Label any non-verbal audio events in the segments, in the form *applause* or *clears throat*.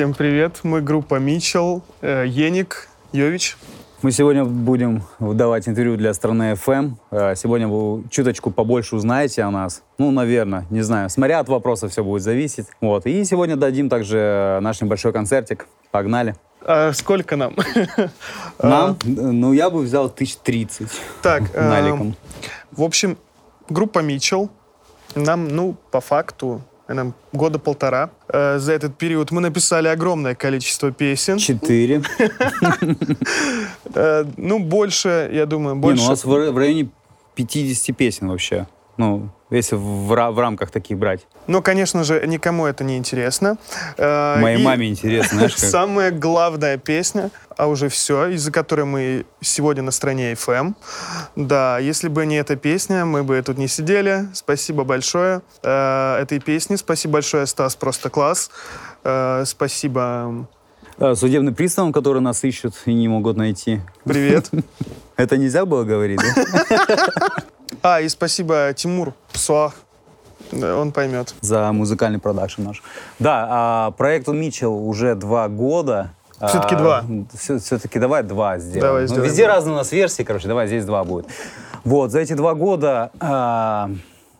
Всем привет, мы группа Мичел, э, Еник, Йович. Мы сегодня будем давать интервью для страны FM. Э, сегодня вы чуточку побольше узнаете о нас. Ну, наверное, не знаю. Смотря от вопроса все будет зависеть. Вот. И сегодня дадим также наш небольшой концертик. Погнали. А сколько нам? *laughs* Нам? Ну, я бы взял тысяч тридцать. Так, *laughs* наликом. в общем, группа Мичел. Нам, ну, по факту, года полтора. Э, За этот период мы написали огромное количество песен. Четыре. Э, Ну, больше, я думаю, Не, ну, больше. у нас в районе 50 песен вообще. Ну, если в, в рамках таких брать. Но, конечно же, никому это не интересно. Э, Моей и маме интересно, знаешь, как. *laughs* Самая главная песня, а уже все, из-за которой мы сегодня на стране FM. Да, если бы не эта песня, мы бы тут не сидели. Спасибо большое э, этой песне. Спасибо большое, Стас, просто класс. Э, спасибо. Судебным приставам, которые нас ищут и не могут найти. Привет. *laughs* Это нельзя было говорить, да? *laughs* А, и спасибо Тимур Суах. Да, Он поймет. За музыкальный продакшн наш. Да, а, проекту Митчелл уже два года. Всё-таки два. Все-таки давай два сделаем. Давай Ну, сделаем везде два. разные у нас версии, короче, давай здесь два будет. Вот, за эти два года а,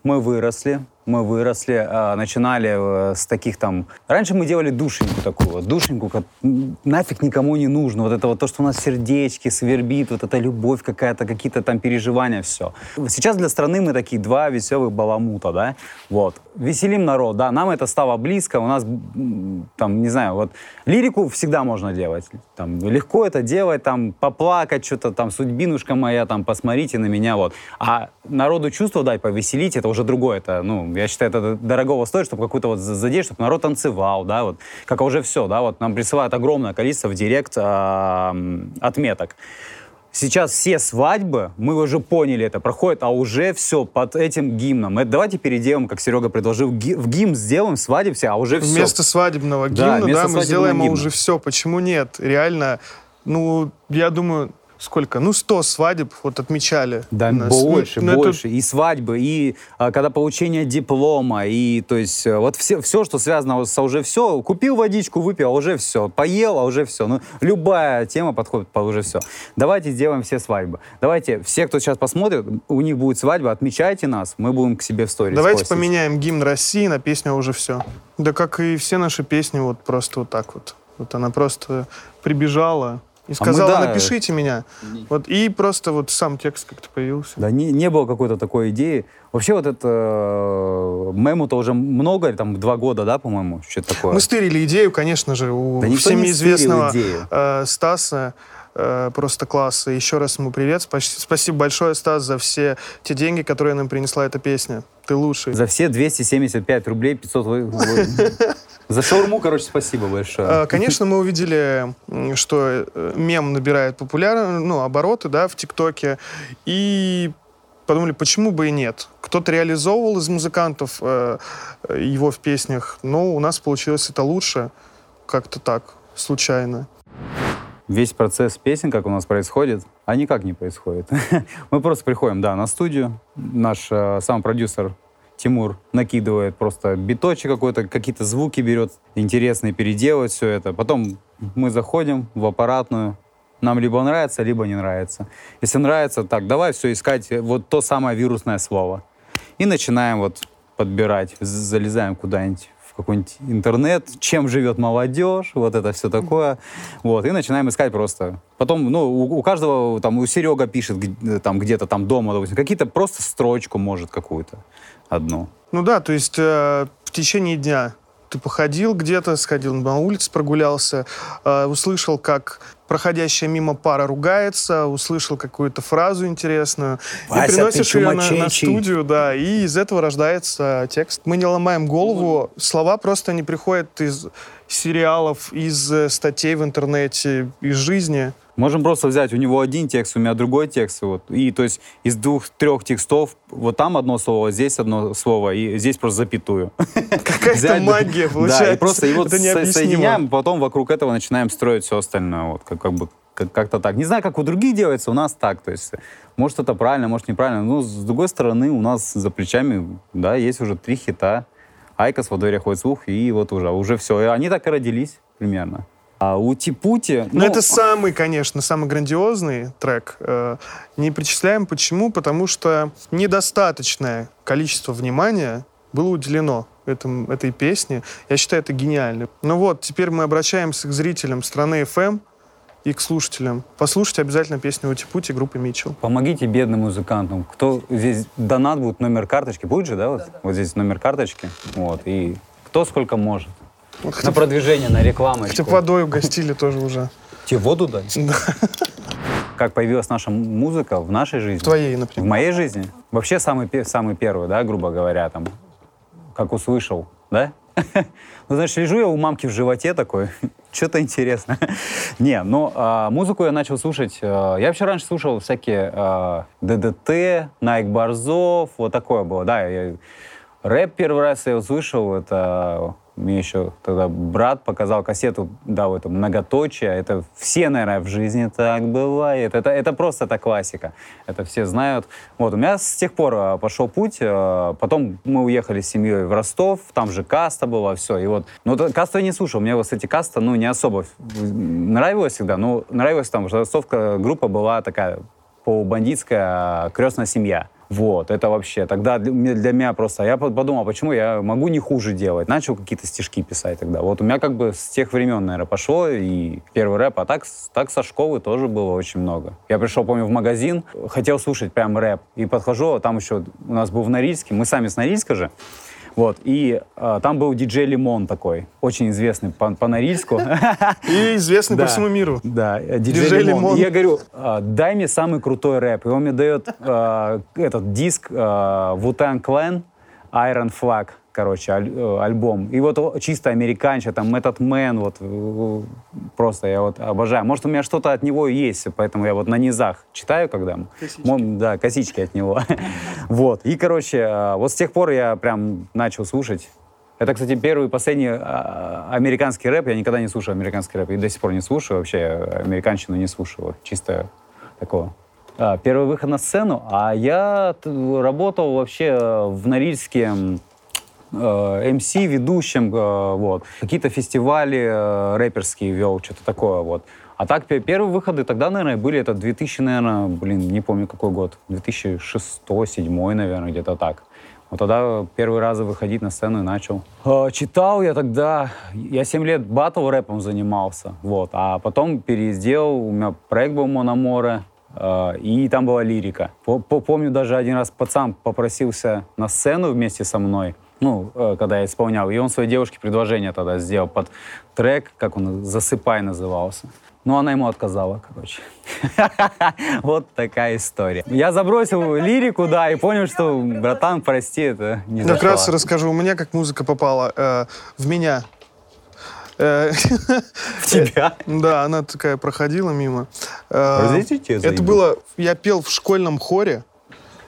мы выросли. Мы выросли, а, начинали э, с таких там... Раньше мы делали душеньку такую, душеньку, как нафиг никому не нужно. Вот это вот то, что у нас в сердечке свербит, вот эта любовь какая-то, какие-то там переживания, все. Сейчас для страны мы такие два веселых баламута, да? Вот. Веселим народ, да, нам это стало близко, у нас, там, не знаю, вот, лирику всегда можно делать. Там, легко это делать, там, поплакать, что-то там, судьбинушка моя, там, посмотрите на меня, вот. А народу чувство дать, повеселить, это уже другое, это, ну, я считаю, это дорогого стоит, чтобы какую-то вот задеть, чтобы народ танцевал, да, вот, как уже все, да, вот, нам присылают огромное количество в директ а, м, отметок. Сейчас все свадьбы, мы уже поняли это, проходят, а уже все под этим гимном. Это давайте переделаем, как Серега предложил, ги- в гимн сделаем свадеб все, а уже все. Вместо свадебного Да, гимна, да, вместо мы свадебного сделаем гимна. уже все. Почему нет? Реально, ну, я думаю, сколько? Ну, 100 свадеб вот отмечали. Да, нас. больше, Ну, ну, это больше. И свадьбы, и а, когда получение диплома, и то есть э, вот все, все, что связано с а уже все. Купил водичку, выпил, а уже все. Поел, а уже все. Ну, любая тема подходит по уже все. Давайте сделаем все свадьбы. Давайте, все, кто сейчас посмотрит, у них будет свадьба, отмечайте нас, мы будем к себе в сторис Давайте постить. поменяем гимн России на песню «Уже все». Да как и все наши песни, вот просто вот так вот. Вот она просто прибежала и сказала, да. напишите меня. Вот, и просто вот сам текст как-то появился. Да не, не было какой-то такой идеи. Вообще вот это э, мему-то уже много, там два года, да, по-моему, что-то такое. Мы стырили идею, конечно же, у Да всеми известного э, Стаса. э, просто класс. И еще раз ему привет. Спас- Спасибо большое, Стас, за все те деньги, которые нам принесла эта песня. Ты лучший. За все 275 рублей 500... *laughs* За шаурму, короче, спасибо большое. Э, Конечно, мы увидели, что э, мем набирает популярность, ну, обороты, да, в ТикТоке, и подумали, почему бы и нет. Кто-то реализовывал из музыкантов э, его в песнях, но у нас получилось это лучше, как-то так, случайно. Весь процесс песен, как у нас происходит, а никак не происходит. *laughs* Мы просто приходим, да, на студию. Наш э, сам продюсер Тимур накидывает просто биточек какой-то, какие-то звуки берет, интересные, переделывает все это. Потом мы заходим в аппаратную, нам либо нравится, либо не нравится. Если нравится, так, давай все искать, э, вот то самое вирусное слово. И начинаем вот подбирать, залезаем куда-нибудь в какой-нибудь интернет, чем живет молодежь, вот это все такое. Вот, и начинаем искать просто. Потом, ну, у, у каждого, там, у Серега пишет там где-то там дома, допустим, какие-то просто строчку может какую-то одну. Ну да, то есть э, в течение дня ты походил где-то, сходил на улицу, прогулялся, э, услышал, как проходящая мимо пара ругается, услышал какую-то фразу интересную, Вася, и ты приносишь ее на, на студию, да, и из этого рождается текст. Мы не ломаем голову, слова просто не приходят из сериалов, из э, статей в интернете, из жизни. Можем просто взять у него один текст, у меня другой текст. Вот. И то есть из двух-трех текстов вот там одно слово, здесь одно слово, и здесь просто запятую. *laughs* Какая-то магия Да, получается. и просто его соединяем, потом вокруг этого начинаем строить все остальное. Вот, как, как бы как- как-то так. Не знаю, как у других делается, у нас так. То есть, может, это правильно, может, неправильно. Но, с другой стороны, у нас за плечами, да, есть уже три хита. Айкос, во дворе ходит слух, и вот уже, уже все. И они так и родились. примерно. А «Ути-пути»... Ну, это самый, конечно, самый грандиозный трек. Э, не причисляем. Почему? Потому что недостаточное количество внимания было уделено этом, этой песне. Я считаю, это гениально. Ну вот, теперь мы обращаемся к зрителям страны FM и к слушателям. Послушайте обязательно песню «Ути-пути» группы MITCHEL. Помогите бедным музыкантам. Кто здесь донат будет, номер карточки. Будет же, да? Вот, да, да. вот здесь номер карточки. Вот. И кто сколько может. Вот, на продвижение, на рекламу. Хотя водой угостили тоже уже. Тебе воду дать? Да. Как появилась наша музыка в нашей жизни? В твоей, например. В моей жизни? Вообще самый, самый первый, да, грубо говоря, там, как услышал, да? *laughs* Ну, знаешь, лежу я у мамки в животе такой, *laughs* что-то интересно. *laughs* Не, но а, музыку я начал слушать, а, я вообще раньше слушал всякие а, ДДТ, Найк Борзов, вот такое было, да. Я, рэп первый раз я услышал, это мне еще тогда брат показал кассету, да, это многоточие. Это все, наверное, в жизни так бывает. Это, это просто это классика. Это все знают. Вот, у меня с тех пор а, пошел путь. А, потом мы уехали с семьей в Ростов. Там же каста была, все. И вот, ну, касту я не слушал. Мне, вот, кстати, каста, ну, не особо нравилась всегда. Но нравилась там, что ростовка группа была такая полубандитская крестная семья. Вот, это вообще, тогда для, меня просто, я подумал, почему я могу не хуже делать, начал какие-то стишки писать тогда. Вот у меня как бы с тех времен, наверное, пошло, и первый рэп, а так, так со школы тоже было очень много. Я пришел, помню, в магазин, хотел слушать прям рэп, и подхожу, а там еще у нас был в Норильске, мы сами с Норильска же, вот, и э, там был диджей Лимон такой, очень известный по, по Норильску. *laughs* И известный по всему миру. Да, диджей, Лимон. я говорю, э, дай мне самый крутой рэп. И он мне дает э, этот диск Wu-Tang Clan Iron Flag короче, аль, э, альбом. И вот чисто американча, там, Method Man, вот, э, просто я вот обожаю. Может, у меня что-то от него есть, поэтому я вот на низах читаю, когда... Косички. Мон, да, косички от него. *laughs* вот. И, короче, э, вот с тех пор я прям начал слушать. Это, кстати, первый и последний а, американский рэп. Я никогда не слушаю американский рэп. И до сих пор не слушаю. Вообще американщину не слушаю. Чисто такого а, первый выход на сцену, а я работал вообще в Норильске МС, э, ведущим, э, вот. Какие-то фестивали э, рэперские вел, что-то такое, вот. А так, первые выходы тогда, наверное, были, это 2000, наверное, блин, не помню какой год, 2006-2007, наверное, где-то так. Вот тогда первый раз выходить на сцену и начал. Читал я тогда, я 7 лет батл рэпом занимался, вот, а потом переездил, у меня проект был Мономоре, и там была лирика. Помню, даже один раз пацан попросился на сцену вместе со мной, ну, э, когда я исполнял. И он своей девушке предложение тогда сделал под трек, как он, «Засыпай» назывался. Ну, она ему отказала, короче. *laughs* вот такая история. Я забросил лирику, да, и понял, что, братан, прости, это не Как раз расскажу, у меня как музыка попала э, в меня. Э, *laughs* в тебя? *laughs* Да, она такая проходила мимо. Это было, я пел в школьном хоре,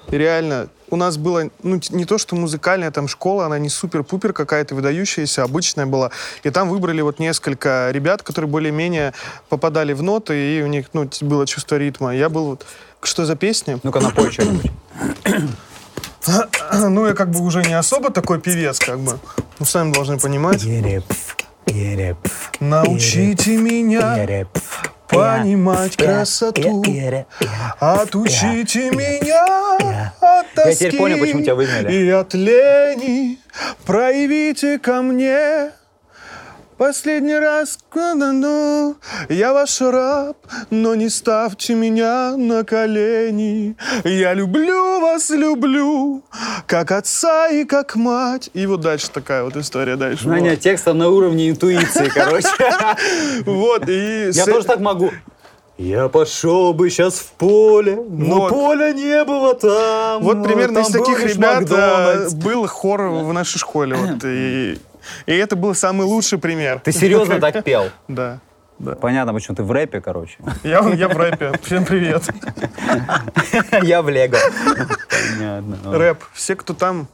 реально у нас было, ну, не то, что музыкальная там школа, она не супер-пупер какая-то выдающаяся, обычная была. И там выбрали вот несколько ребят, которые более-менее попадали в ноты, и у них, ну, было чувство ритма. Я был вот... Что за песня? Ну-ка, напой что-нибудь. *coughs* Ну, я как бы уже не особо такой певец, как бы. Ну, сами должны понимать. Научите меня понимать красоту. Отучите меня от тоски Я теперь понял, почему тебя выгнали. И от лени проявите ко мне Последний раз, ну, я ваш раб, но не ставьте меня на колени. Я люблю вас, люблю, как отца и как мать. И вот дальше такая вот история дальше. Знание вот. текста на уровне интуиции, *laughs* короче. Вот, и... Я тоже так могу. Я пошел бы сейчас в поле, но вот. поля не было там. Вот примерно из таких ребят э, был хор в нашей школе. Вот, и и это был самый лучший пример. Ты серьезно так *laughs* пел? Да. Да. Понятно, почему ты в рэпе, короче. Я, я в рэпе. Всем привет. *laughs* Я в Лего. Понятно. Рэп. Все, кто там,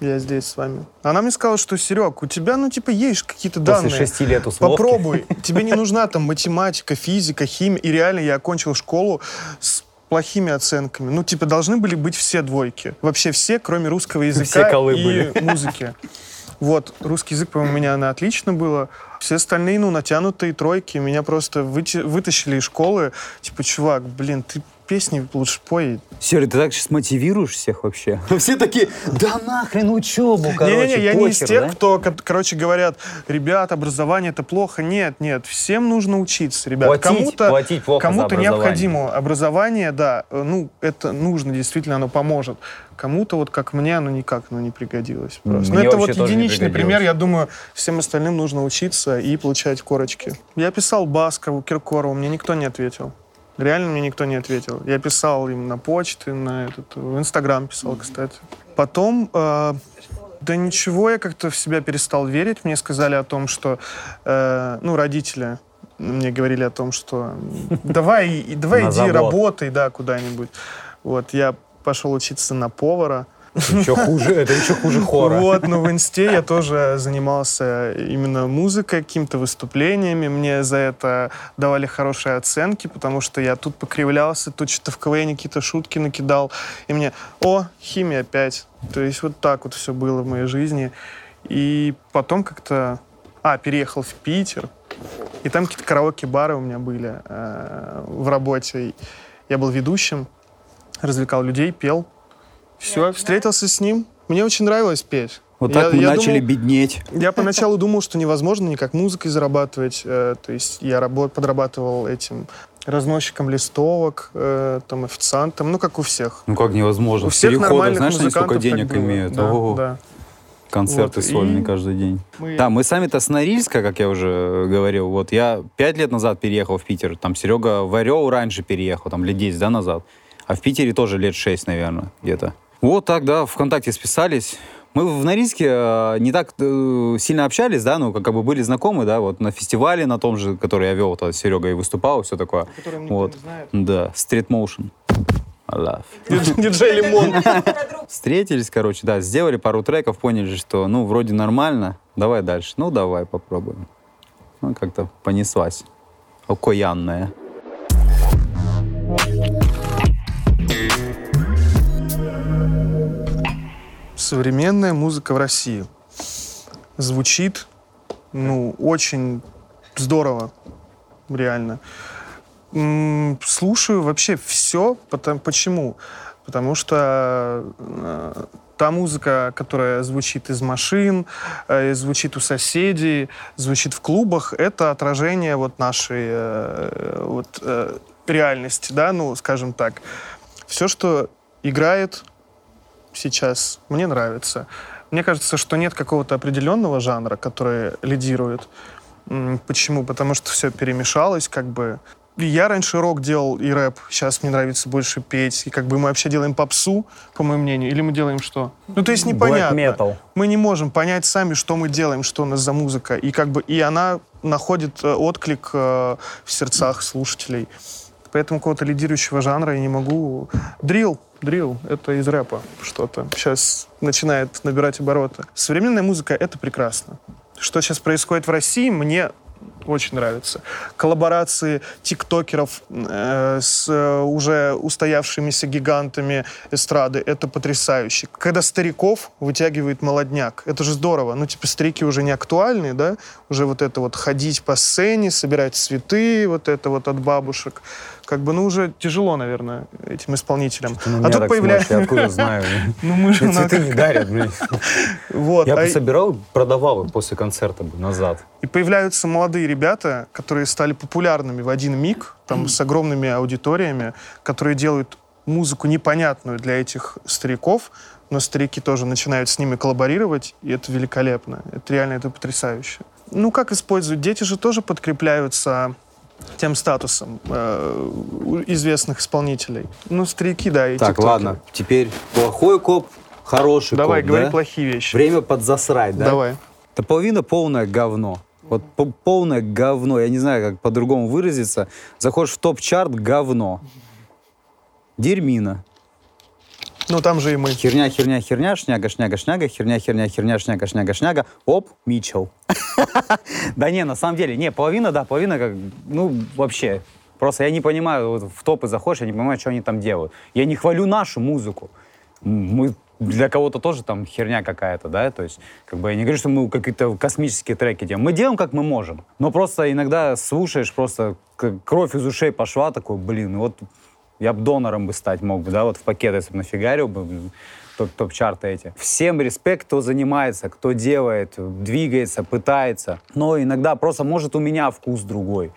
я здесь с вами. Она мне сказала, что, Серег, у тебя, ну, типа, есть какие-то данные. После шести лет условки. Попробуй. *laughs* Тебе не нужна там математика, физика, химия. И реально я окончил школу с плохими оценками. Ну, типа, должны были быть все двойки. Вообще все, кроме русского языка все и были. музыки. Вот, русский язык, по-моему, у меня на отлично было. Все остальные, ну, натянутые тройки. Меня просто вытащили из школы. Типа, чувак, блин, ты песни лучше пой. Серый, ты так сейчас мотивируешь всех вообще? *laughs* Все такие, да нахрен учебу, короче, Не-не-не, я не из тех, кто, ко- короче, говорят, ребят, образование это плохо. Нет, нет, всем нужно учиться, ребят. Кому-то платить плохо кому-то необходимо образование, да, э, ну, это нужно, действительно, оно поможет. Кому-то, вот как мне, оно никак ну, не пригодилось. Просто. Мне ну, это вот единичный пример, я думаю, всем остальным нужно учиться и получать корочки. Я писал Баскову, Киркорову, мне никто не ответил. Реально мне никто не ответил. Я писал им на почты, на этот, в Инстаграм писал, кстати. Потом, э, да ничего, я как-то в себя перестал верить. Мне сказали о том, что, э, ну, родители мне говорили о том, что давай, давай иди работай, да, куда-нибудь. Вот, я пошел учиться на повара. Еще хуже, это еще хуже хора. Вот, но в инсте я тоже занимался именно музыкой, какими-то выступлениями. Мне за это давали хорошие оценки, потому что я тут покривлялся, тут что-то в КВН какие-то шутки накидал. И мне, о, химия 5. То есть вот так вот все было в моей жизни. И потом как-то... А, переехал в Питер. И там какие-то караоке-бары у меня были э, в работе. Я был ведущим, развлекал людей, пел. Все, встретился с ним. Мне очень нравилось петь. Вот Я- так мы я начали думал- беднеть. я поначалу думал, что невозможно никак музыкой зарабатывать. э, то есть я работ, подрабатывал этим разносчиком листовок, э, там, официантом, ну, как у всех. Ну как невозможно? У В всех переходах, нормальных знаешь, они сколько денег имеют? Да, Ого. да. Концерты Вот, сольные и- каждый день. Мы- Да, мы сами-то с Норильска, как я уже говорил. Вот я пять лет назад переехал в Питер. Там Серега в Орел раньше переехал, там лет 10, да, назад. А в Питере тоже лет 6, наверное, где-то. Вот так, да, ВКонтакте списались. Мы в Норильске э, не так э, сильно общались, да, ну, как, как бы были знакомы, да, вот на фестивале, на том же, который я вел, то Серега и выступал, все такое. Которым никто Вот. не знает. Да, Street Motion. I love. Диджей Лимон. *laughs* Встретились, короче, да, сделали пару треков, поняли, что, ну, вроде нормально, давай дальше. Ну, давай попробуем. Ну, как-то понеслась. Окоянная. Современная музыка в России звучит, ну, очень здорово, реально. Слушаю вообще все. Почему? Потому что э, та музыка, которая звучит из машин, э, звучит у соседей, звучит в клубах, это отражение вот нашей э, вот, э, реальности, да, ну, скажем так. Все, что играет сейчас, мне нравится. Мне кажется, что нет какого-то определенного жанра, который лидирует. Почему? Потому что все перемешалось, как бы. Я раньше рок делал и рэп, сейчас мне нравится больше петь. И как бы мы вообще делаем попсу, по моему мнению, или мы делаем что? Ну, то есть непонятно. metal. Мы не можем понять сами, что мы делаем, что у нас за музыка. И как бы и она находит э, отклик э, в сердцах слушателей. Поэтому какого-то лидирующего жанра я не могу. Дрил, дрил, это из рэпа что-то. Сейчас начинает набирать обороты. Современная музыка — это прекрасно. Что сейчас происходит в России, мне очень нравится. Коллаборации тиктокеров э, с э, уже устоявшимися гигантами эстрады — это потрясающе. Когда стариков вытягивает молодняк, это же здорово. Ну, типа, старики уже не актуальные, да? Уже вот это вот ходить по сцене, собирать цветы, вот это вот от бабушек. Как бы, ну, уже тяжело, наверное, этим исполнителям. А тут появляется... откуда знаю? *laughs* Ну, мы же цветы не дарят, блин. *laughs* Вот. Я а- бы собирал, продавал их после концерта назад. И появляются молодые ребята, которые стали популярными в один миг, там, с огромными аудиториями, которые делают музыку непонятную для этих стариков, но старики тоже начинают с ними коллаборировать, и это великолепно. Это реально, это потрясающе. Ну, как используют? Дети же тоже подкрепляются тем статусом э, известных исполнителей. Ну, старики, да, и Так, тиктокеры. ладно, теперь плохой коп, хороший Давай, коп, говори да? плохие вещи. Время подзасрать, да? Давай. Да половина полное говно. Вот по- полное говно. Я не знаю, как по-другому выразиться. Заходишь в топ-чарт — говно. Дерьмина. Ну, там же и мы. Херня, херня, херня, шняга, шняга, шняга, херня, херня, херня, шняга, шняга, шняга. Оп, Митчелл. *laughs* Да не, на самом деле, не, половина, да, половина как, ну, вообще. Просто я не понимаю, вот в топы заходишь, я не понимаю, что они там делают. Я не хвалю нашу музыку. Мы для кого-то тоже там херня какая-то, да, то есть, как бы я не говорю, что мы какие-то космические треки делаем. Мы делаем, как мы можем. Но просто иногда слушаешь, просто кровь из ушей пошла, такой, блин, вот я бы донором бы стать мог бы, да, вот в пакет, если бы нафигарил бы, топ-чарты эти. Всем респект, кто занимается, кто делает, двигается, пытается. Но иногда просто может у меня вкус другой.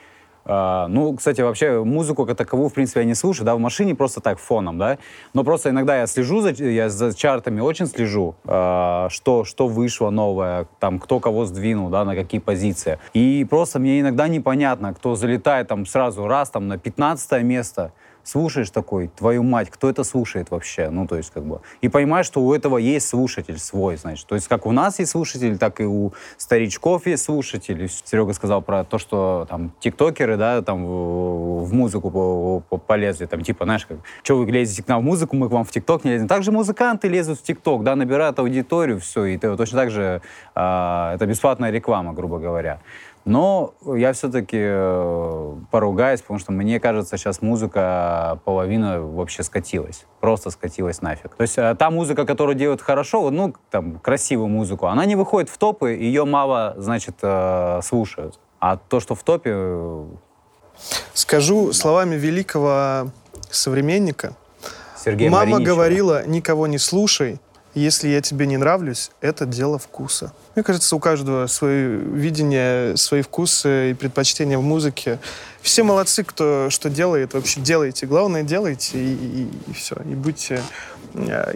Uh, ну, кстати, вообще музыку как таковую, в принципе, я не слушаю, да, в машине просто так, фоном, да, но просто иногда я слежу, за, я за чартами очень слежу, uh, что, что вышло новое, там, кто кого сдвинул, да, на какие позиции. И просто мне иногда непонятно, кто залетает там сразу раз там на 15 место, слушаешь такой, твою мать, кто это слушает вообще? Ну, то есть, как бы, и понимаешь, что у этого есть слушатель свой, значит. То есть, как у нас есть слушатель, так и у старичков есть слушатели. Серега сказал про то, что там тиктокеры, да, там в, в музыку полезли, там, типа, знаешь, как, что вы лезете к нам в музыку, мы к вам в тикток не лезем. Также музыканты лезут в тикток, да, набирают аудиторию, все, и точно так же э, это бесплатная реклама, грубо говоря. Но я все-таки э, поругаюсь, потому что мне кажется, сейчас музыка половина вообще скатилась. Просто скатилась нафиг. То есть э, та музыка, которую делают хорошо, ну, там, красивую музыку, она не выходит в топы, ее мало, значит, э, слушают. А то, что в топе... Скажу словами великого современника. Сергея Мама Мариничева. говорила, никого не слушай, если я тебе не нравлюсь, это дело вкуса. Мне кажется, у каждого свое видение, свои вкусы и предпочтения в музыке. Все молодцы, кто что делает, вообще делайте. Главное, делайте и, и, и все. И будьте...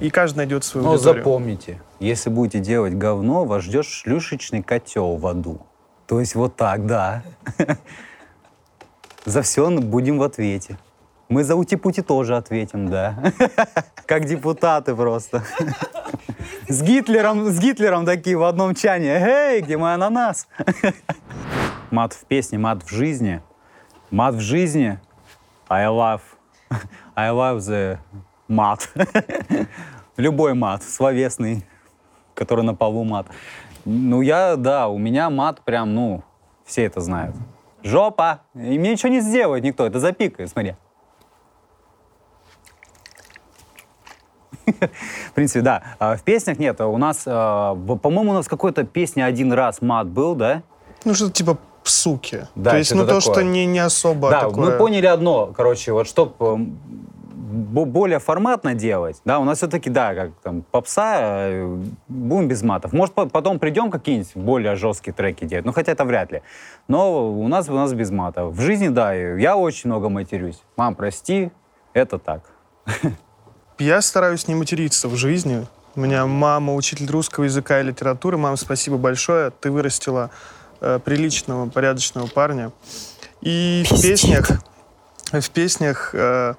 И каждый найдет свою Но аудиторию. запомните, если будете делать говно, вас ждет шлюшечный котел в аду. То есть вот так, да. *laughs* За все будем в ответе. Мы за ути-пути тоже ответим, да. *laughs* Как депутаты просто. С Гитлером, с Гитлером такие в одном чане. Эй, где мой ананас? *laughs* Мат в песне, мат в жизни. Мат в жизни. I love, *laughs* I love the мат. Любой мат, словесный, который на полу мат. Ну, я, да, у меня мат прям, ну, все это знают. Жопа! И мне ничего не сделает никто, это запикает, смотри. *laughs* В принципе, да. А в песнях нет. У нас, а, по-моему, у нас какой-то песня один раз мат был, да? Ну, что-то типа суки. Да, То есть, ну, то, что не, не особо да, такое... мы поняли одно, короче, вот чтобы более форматно делать, да, у нас все-таки, да, как там, попса, э, будем без матов. Может, по- потом придем какие-нибудь более жесткие треки делать, ну, хотя это вряд ли. Но у нас, у нас без матов. В жизни, да, я очень много матерюсь. Мам, прости, это так. *laughs* Я стараюсь не материться в жизни. У меня мама учитель русского языка и литературы. Мам, спасибо большое. Ты вырастила э, приличного, порядочного парня. И в песнях, в песнях э,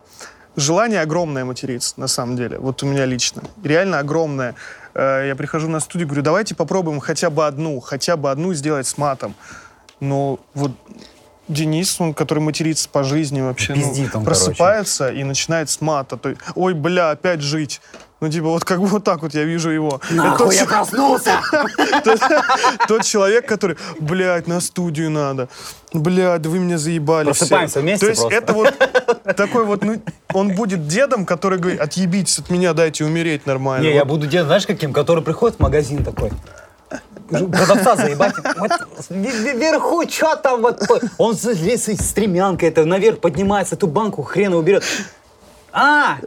желание огромное материться, на самом деле. Вот у меня лично. Реально огромное. Э, я прихожу на студию, говорю, давайте попробуем хотя бы одну, хотя бы одну сделать с матом. Но вот Денис, он, который матерится по жизни вообще, ну, Пиздит он, просыпается и начинает с мата. То есть, Ой, бля, опять жить. Ну, типа, вот как бы вот так вот я вижу его. Это тот, я проснулся! *laughs* тот, человек, который, блядь, на студию надо. Блядь, да вы меня заебали все». Просыпаемся вместе То есть это вот такой вот, ну, он будет дедом, который говорит, отъебитесь от меня, дайте умереть нормально. Не, я буду делать, знаешь, каким? Который приходит в магазин такой. Продавца заебать. Вот вверху, что там вот? Он залез с стремянкой, это наверх поднимается, эту банку хрена уберет. А,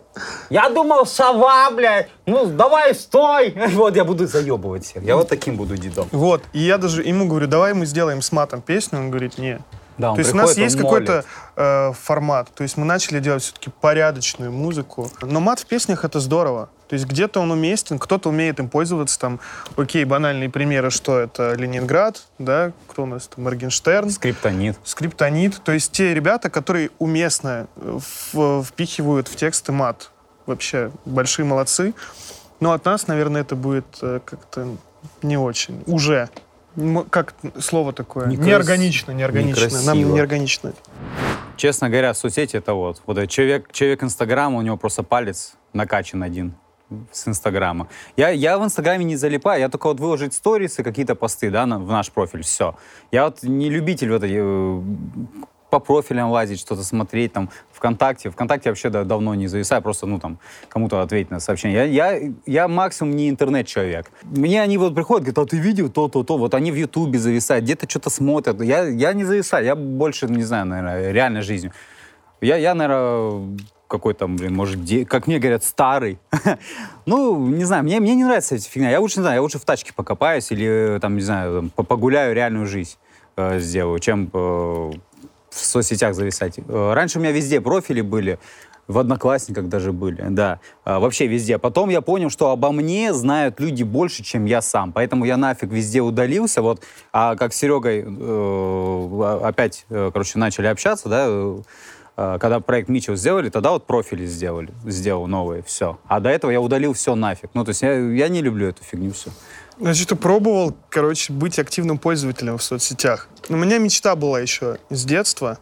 я думал, сова, блядь. Ну, давай, стой. *laughs* Вот я буду заебывать всех. Я вот таким буду дедом. Вот, и я даже ему говорю, давай мы сделаем с матом песню. Он говорит, не. Да, То есть у нас приходит, есть какой-то э, формат. То есть мы начали делать все-таки порядочную музыку. Но мат в песнях это здорово. То есть где-то он уместен, кто-то умеет им пользоваться. Там, окей, банальные примеры, что это Ленинград, да, кто у нас там, Моргенштерн, Скриптонит. Скриптонит. То есть те ребята, которые уместно э, в- впихивают в тексты мат. Вообще большие молодцы. Но от нас, наверное, это будет э, как-то не очень. Уже. Как слово такое? Некрас- Неорганично, неорганично. Нам некрасиво. неорганично. Честно говоря, соцсети это вот. Вот человек, человек Инстаграма, у него просто палец накачан один с Инстаграма. Я, я в Инстаграме не залипаю, я только вот выложить сторисы, какие-то посты, да, на- в наш профиль, все. Я вот не любитель вот этой, э, по профилям лазить, что-то смотреть, там, ВКонтакте. ВКонтакте вообще да, давно не зависаю, просто, ну, там, кому-то ответить на сообщение. Я, я, я максимум не интернет-человек. Мне они вот приходят, говорят, а ты видел то-то-то, вот они в Ютубе зависают, где-то что-то смотрят. Я, я не зависаю, я больше, не знаю, наверное, реальной жизнью. Я, я наверное, какой-то, блин, может, де... как мне говорят, старый. *laughs* ну, не знаю, мне, мне не нравится эта фигня. Я лучше, не знаю, я лучше в тачке покопаюсь или, там, не знаю, там, погуляю, реальную жизнь э, сделаю, чем э, в соцсетях зависать. Э, раньше у меня везде профили были, в Одноклассниках даже были, да, а, вообще везде. Потом я понял, что обо мне знают люди больше, чем я сам, поэтому я нафиг везде удалился, вот, а как с Серегой э, опять, э, короче, начали общаться, да, э, когда проект Мичел сделали, тогда вот профили сделали, сделал новые, все. А до этого я удалил все нафиг. Ну, то есть я, я не люблю эту фигню все. Значит, ты пробовал, короче, быть активным пользователем в соцсетях. У меня мечта была еще с детства.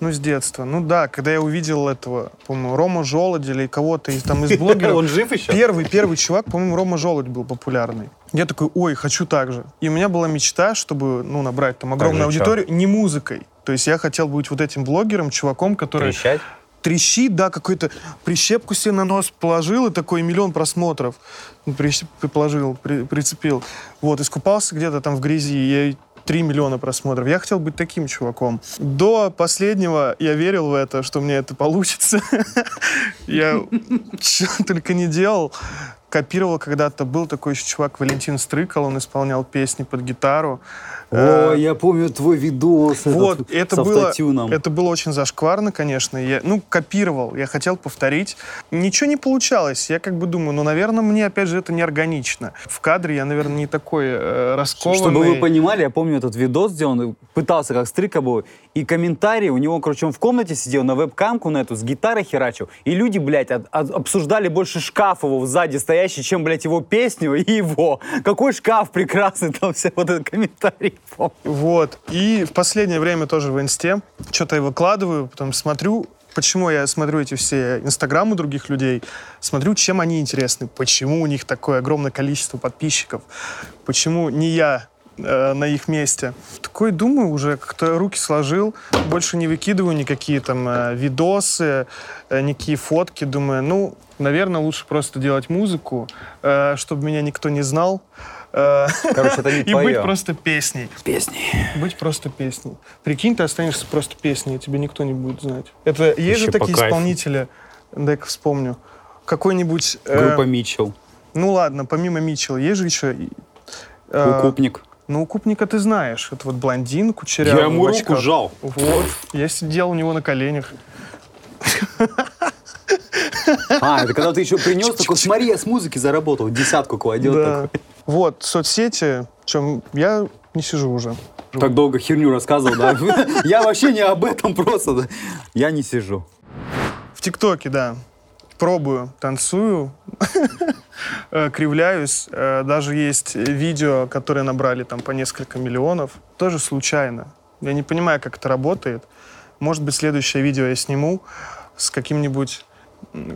Ну, с детства. Ну да, когда я увидел этого, по-моему, Рома Желудь или кого-то из, там, из *laughs* блогеров. Он жив еще? Первый, первый чувак, по-моему, Рома Желудь был популярный. Я такой, ой, хочу так же. И у меня была мечта, чтобы, ну, набрать там огромную аудиторию, не музыкой. То есть я хотел быть вот этим блогером, чуваком, который... Трещать? Трещит, да, какой-то прищепку себе на нос положил, и такой миллион просмотров. Ну, прищеп, положил, при, прицепил. Вот, искупался где-то там в грязи. Я 3 миллиона просмотров. Я хотел быть таким чуваком. До последнего я верил в это, что мне это получится. *laughs* Я что только не делал копировал когда-то. Был такой еще чувак Валентин Стрыкал, он исполнял песни под гитару. О, э, я помню твой видос вот, этот, это с было, Это было очень зашкварно, конечно. Я, ну, копировал, я хотел повторить. Ничего не получалось. Я как бы думаю, ну, наверное, мне, опять же, это неорганично. В кадре я, наверное, не такой э, раскованный. Чтобы вы понимали, я помню этот видос, где он пытался как стрика был, и комментарии, у него, короче, он в комнате сидел, на веб-камку на эту, с гитарой херачил, и люди, блядь, от, от, обсуждали больше шкаф его сзади стоящий, чем, блядь, его песню и его. Какой шкаф прекрасный, там все вот этот комментарий. Вот. И в последнее время тоже в инсте что-то я выкладываю, потом смотрю, почему я смотрю эти все инстаграмы других людей, смотрю, чем они интересны, почему у них такое огромное количество подписчиков, почему не я э, на их месте. Такой думаю, уже как-то руки сложил, больше не выкидываю никакие там э, видосы, э, никакие фотки. Думаю, ну, наверное, лучше просто делать музыку, э, чтобы меня никто не знал. Э, Короче, это не И быть просто песней. Песней. Быть просто песней. Прикинь, ты останешься просто песней, тебя никто не будет знать. Это есть же такие исполнители, дай-ка вспомню. Какой-нибудь... Э, Группа Митчелл. Ну ладно, помимо Митчелла, есть же еще... Укупник. Ну, укупника ты знаешь. Это вот блондин, кучерявый. Я ему руку жал. Вот. Я сидел у него на коленях. А, это когда ты еще принес, *laughs* такой, смотри, я с музыки заработал, десятку кладет. Да. Такой. Вот, соцсети, чем я не сижу уже. Так долго херню рассказывал, да? *laughs* Я вообще не об этом просто. Я не сижу. В ТикТоке, да. Пробую, танцую, *laughs* э, кривляюсь. Э, даже есть видео, которые набрали там по несколько миллионов. Тоже случайно. Я не понимаю, как это работает. Может быть, следующее видео я сниму с каким-нибудь...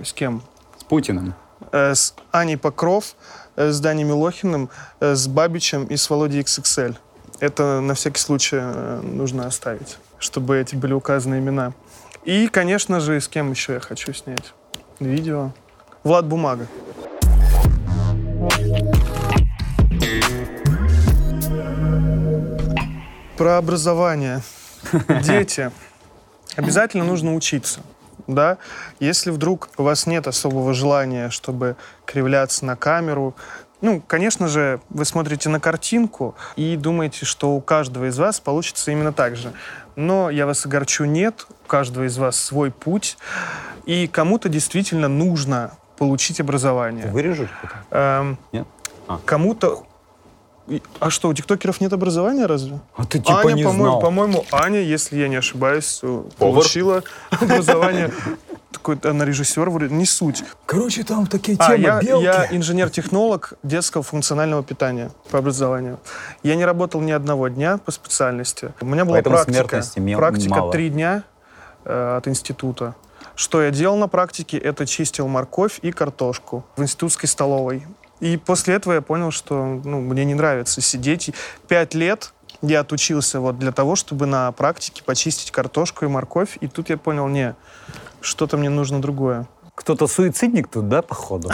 С кем? С Путиным. Э, с Аней Покров, с Даней Милохиным, э, с Бабичем и с Володей XXL. Это на всякий случай нужно оставить, чтобы эти были указаны имена. И, конечно же, с кем еще я хочу снять видео. Влад Бумага. Про образование. *laughs* Дети. Обязательно нужно учиться да, если вдруг у вас нет особого желания, чтобы кривляться на камеру, ну, конечно же, вы смотрите на картинку и думаете, что у каждого из вас получится именно так же. Но я вас огорчу, нет. У каждого из вас свой путь. И кому-то действительно нужно получить образование. Вырежешь? Эм, нет? А. Кому-то а что, у тиктокеров нет образования разве? А ты типа Аня, не по-моему, знал. По-моему, Аня, если я не ошибаюсь, э, получила образование. Такой, она режиссер, вроде, не суть. Короче, там такие а, темы, я, белки. я инженер-технолог детского функционального питания по образованию. Я не работал ни одного дня по специальности. У меня была Поэтому практика. Практика три дня э, от института. Что я делал на практике, это чистил морковь и картошку в институтской столовой. И после этого я понял, что ну, мне не нравится сидеть. Пять лет я отучился вот для того, чтобы на практике почистить картошку и морковь, и тут я понял, не, что-то мне нужно другое. Кто-то суицидник тут, да, походу?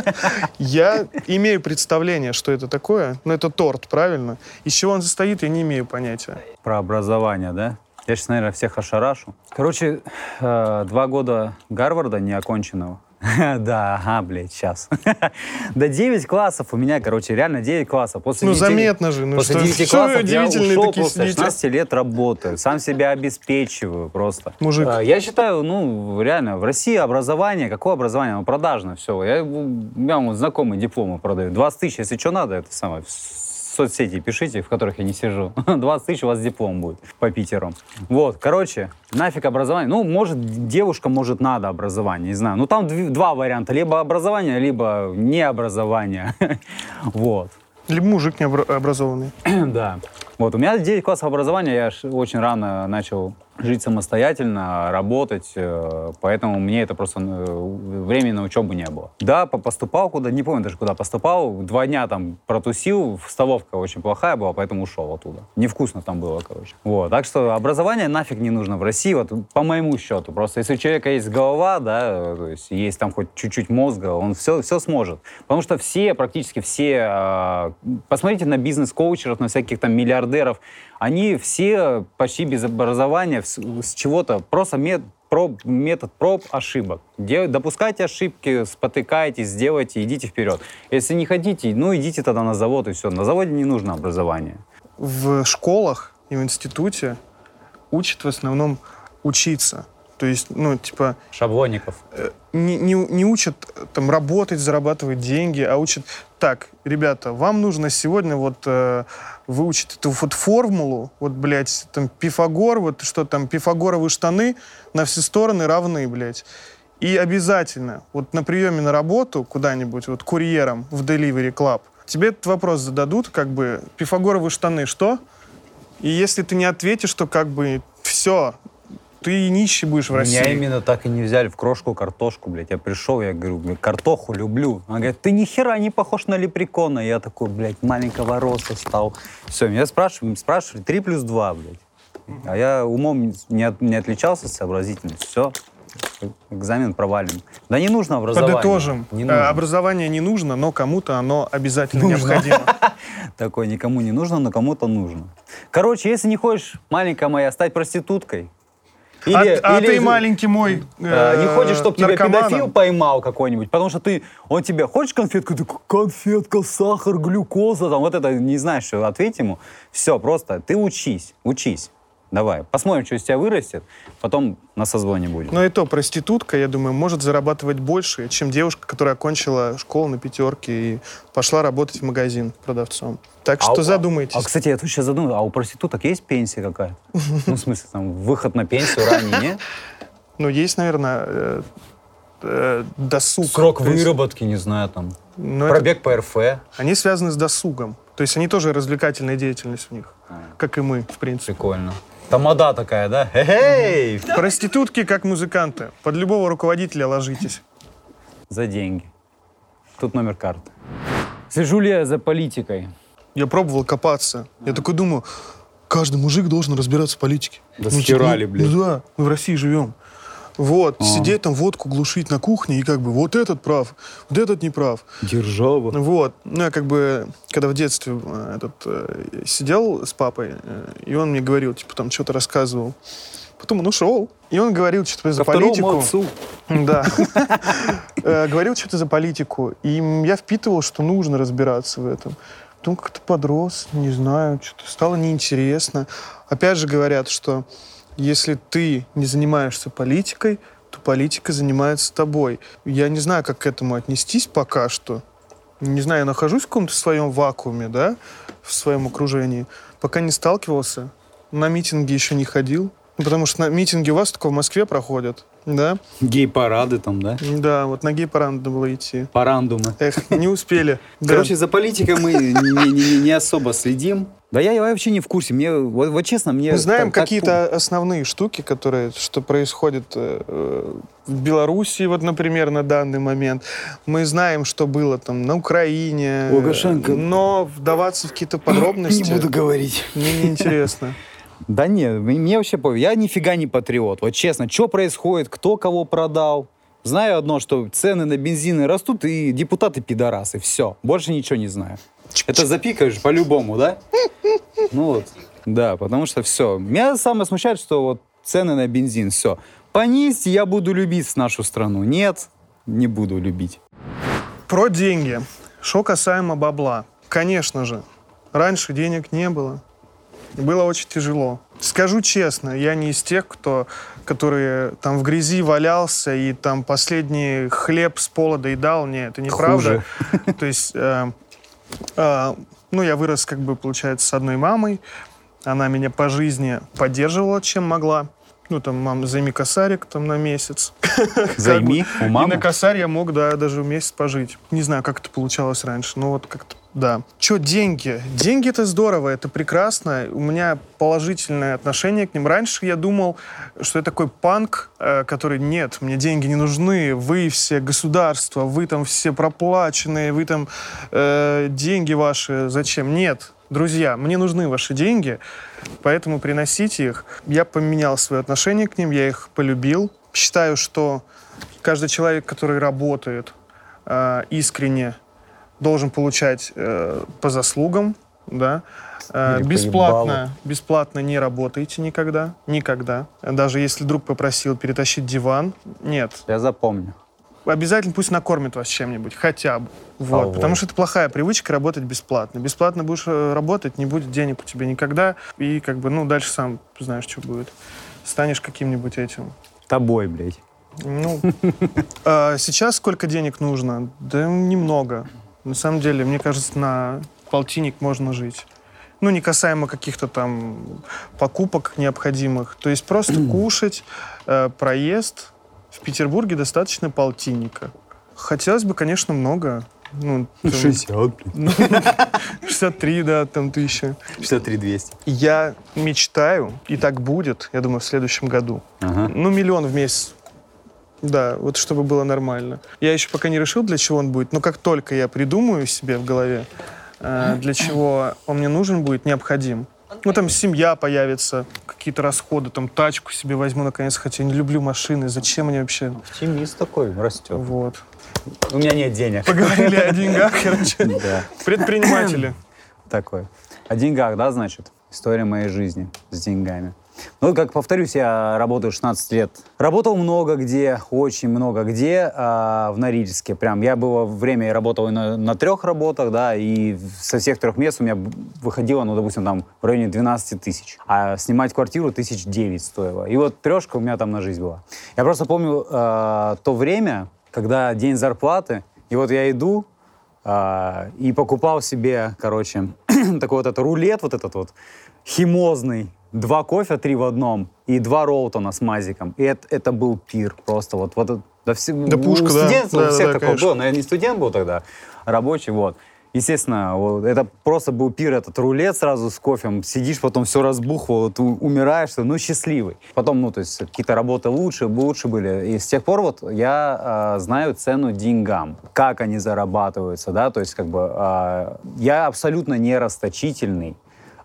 *laughs* Я имею представление, что это такое, но это торт, правильно? Из чего он состоит, я не имею понятия. Про образование, да? Я сейчас, наверное, всех ошарашу. Короче, э, два года Гарварда неоконченного. *laughs* Да, ага, блядь, сейчас. *laughs* Да 9 классов у меня, короче, реально 9 классов. После Ну, 9 заметно же, ну После что, 9 что классов я ушел сидите? 16 лет работаю, сам себя обеспечиваю просто. Мужик. А, Я считаю, ну, реально, в России образование, какое образование? Оно продажное, все. Я, у меня вот знакомые дипломы продают. 20 тысяч, если что надо, это самое, соцсети пишите, в которых я не сижу. *laughs* 20 тысяч у вас диплом будет по Питеру. Вот, короче, нафиг образование. Ну, может, девушка, может, надо образование, не знаю. Ну, там дв- два варианта. Либо образование, либо не образование. *laughs* Вот. Либо мужик необразованный. *clears throat* Да. Вот, у меня 9 классов образования, я очень рано начал жить самостоятельно, работать, э, поэтому мне это просто э, времени на учебу не было. Да, по- поступал куда, не помню даже куда поступал, два дня там протусил, столовка очень плохая была, поэтому ушел оттуда. Невкусно там было, короче. Вот, так что образование нафиг не нужно в России, вот по моему счету. Просто если у человека есть голова, да, то есть есть там хоть чуть-чуть мозга, он все, все сможет. Потому что все, практически все, э, посмотрите на бизнес-коучеров, на всяких там миллиардеров, они все почти без образования, с, с чего-то, просто мет- проб- метод проб, ошибок. Де- допускайте ошибки, спотыкайтесь, сделайте, идите вперед. Если не хотите, ну идите тогда на завод и все. На заводе не нужно образование. В школах и в институте учат в основном учиться. То есть, ну, типа, Шаблонников. не, не, не учат э, там работать, зарабатывать деньги, а учат так, ребята, вам нужно сегодня вот э, выучить эту вот формулу, вот, блядь, там Пифагор, вот что там, пифагоровые штаны на все стороны равны, блядь. И обязательно, вот на приеме на работу куда-нибудь, вот курьером в Delivery Club, тебе этот вопрос зададут, как бы, пифагоровые штаны что? И если ты не ответишь, то как бы все, ты нищий будешь в России. Меня именно так и не взяли в крошку картошку, блядь. Я пришел, я говорю, блядь, картоху люблю. Она говорит, ты ни хера не похож на лепрекона. Я такой, блядь, маленького роста стал. Все, меня спрашивали, спрашивали, 3 плюс 2, блядь. А я умом не, от- не отличался, сообразительность. Все, экзамен провален. Да не нужно образование. Подытожим. Не Э, нужно. Образование не нужно, но кому-то оно обязательно Нужно. необходимо. *laughs* Такое никому не нужно, но кому-то нужно. Короче, если не хочешь, маленькая моя, стать проституткой, а а ты, маленький мой, Э, не хочешь, чтобы тебя педофил поймал какой-нибудь, потому что ты, он тебе, хочешь конфетку? Ты конфетка, сахар, глюкоза, там вот это, не знаешь, что ответь ему. Все, просто ты учись, учись. Давай, посмотрим, что из тебя вырастет, потом на созвоне будем. Но и то, проститутка, я думаю, может зарабатывать больше, чем девушка, которая окончила школу на пятерке и пошла работать в магазин продавцом. Так А что у- задумайтесь. А, кстати, я тут сейчас задумался, а у проституток есть пенсия какая-то? Ну, в смысле, там, выход на пенсию ранее, нет? *laughs* Ну, есть, наверное, э, э, досуг. Срок выработки, не знаю, там, ну, это- пробег по РФ. они связаны с досугом. То есть они тоже развлекательная деятельность у них, А. как и мы, в принципе. Прикольно. Тамада такая, да? Эй! Проститутки, как музыканты. Под любого руководителя ложитесь. За деньги. Тут номер карты. Слежу ли я за политикой? Я пробовал копаться. Я такой думаю, каждый мужик должен разбираться в политике. Да Ну, схерали, типа, блядь. Ну да, мы в России живем. Вот, А. сидеть там водку глушить на кухне и как бы вот этот прав, вот этот не прав. Держава. Вот. Ну, я как бы, когда в детстве э, этот, э, сидел с папой, э, и он мне говорил, типа, там что-то рассказывал. Потом он ушел, и он говорил что-то за политику. отцу. Да. Говорил что-то за политику. И я впитывал, что нужно разбираться в этом. Потом как-то подрос, не знаю, что-то стало неинтересно. Опять же говорят, что если ты не занимаешься политикой, то политика занимается тобой. Я не знаю, как к этому отнестись пока что. Не знаю, я нахожусь в каком-то своем вакууме, да, в своем окружении. Пока не сталкивался, на митинги еще не ходил. Ну, Потому что на митинги у вас только в Москве проходят. Да? Гей-парады там, да? Да, вот на гей-парад надо было идти. Парандумы. Эх, не успели. *laughs* Короче, за политикой мы не, не- не- не особо следим. Да я вообще не в курсе. Мне, вот, вот честно, мне... Мы знаем какие-то основные штуки, которые, что происходит э, в Беларуси, вот, например, на данный момент. Мы знаем, что было там на Украине. Лукашенко. Но вдаваться в какие-то подробности *laughs* говорить. мне неинтересно. Да нет, мне мне вообще пофиг. Я нифига не патриот. Вот честно, что происходит, кто кого продал. Знаю одно, что цены на бензины растут, и депутаты пидорасы. Все. Больше ничего не знаю. Это запикаешь по-любому, да? *laughs* Ну вот. Да, потому что все. Меня самое смущает, что вот цены на бензин, все. Понизьте, я буду любить нашу страну. Нет, не буду любить. Про деньги. Что касаемо бабла. Конечно же, раньше денег не было. Было очень тяжело. Скажу честно, я не из тех, кто, которые там в грязи валялся и там последний хлеб с пола доедал. Нет, это неправда. То есть, э, э, ну, я вырос, как бы, получается, с одной мамой. Она меня по жизни поддерживала, чем могла. Ну, там, мам, займи косарик там на месяц. *laughs* Займи у И мамы. на косарь я мог, да, даже месяц пожить. Не знаю, как это получалось раньше, но вот как-то, да. Че, деньги? Деньги — это здорово, это прекрасно. У меня положительное отношение к ним. Раньше я думал, что я такой панк, э, который, нет, мне деньги не нужны, вы все государство, вы там все проплаченные, вы там э, деньги ваши, зачем? Нет, друзья, мне нужны ваши деньги, поэтому приносите их. Я поменял свое отношение к ним, я их полюбил. Считаю, что каждый человек, который работает э, искренне, должен получать э, по заслугам, да. Э, Или бесплатно, бесплатно не работайте никогда, никогда. Даже если друг попросил перетащить диван, нет, Я запомню. обязательно пусть накормит вас чем-нибудь, хотя бы. Вот, потому что это плохая привычка работать бесплатно. Бесплатно будешь э, работать, не будет денег у тебя никогда, и как бы, ну, дальше сам знаешь, что будет. Станешь каким-нибудь этим. Тобой, блядь. Ну, *laughs* а сейчас сколько денег нужно? Да немного. На самом деле, мне кажется, на полтинник можно жить. Ну, не касаемо каких-то там покупок необходимых. То есть просто *clears throat* кушать, э, проезд. В Петербурге достаточно полтинника. Хотелось бы, конечно, много. Ну, там, 63, *laughs* да, там тысяча. 63 200. Я мечтаю, и так будет, я думаю, в следующем году. Ага. Ну, миллион в месяц. Да, вот чтобы было нормально. Я еще пока не решил, для чего он будет, но как только я придумаю себе в голове, э, для чего он мне нужен будет, необходим. Ну, там семья появится, какие-то расходы, там тачку себе возьму наконец, хотя я не люблю машины, зачем мне вообще? Оптимист такой растет. Вот. У меня нет денег. Поговорили о деньгах, *laughs* короче. Да, Предприниматели. такой. О деньгах, да, значит? История моей жизни с деньгами. Ну, как повторюсь, я работаю 16 лет. Работал много где, очень много где а, в Норильске. Прям я было время, я работал на, на трех работах, да, и со всех трех мест у меня выходило, ну, допустим, там в районе 12 тысяч. А снимать квартиру тысяч девять стоило. И вот трешка у меня там на жизнь была. Я просто помню а, то время, когда день зарплаты, и вот я иду, а, и покупал себе, короче, *clears throat* такой вот этот рулет, вот этот вот химозный, два кофе, три в одном, и два ролтона с мазиком. И это, это был пир просто. Вот, вот, да, все, Да у пушка, да. студентов у Да, всех да, такое конечно. было, но я не студент был тогда, рабочий, вот. Естественно, вот, это просто был пир, этот рулет сразу с кофем. Сидишь, потом все разбухло, вот, у- умираешь, ну, счастливый. Потом, ну, то есть какие-то работы лучше, лучше были. И с тех пор вот я а, знаю цену деньгам, как они зарабатываются, да, то есть как бы а, я абсолютно не расточительный.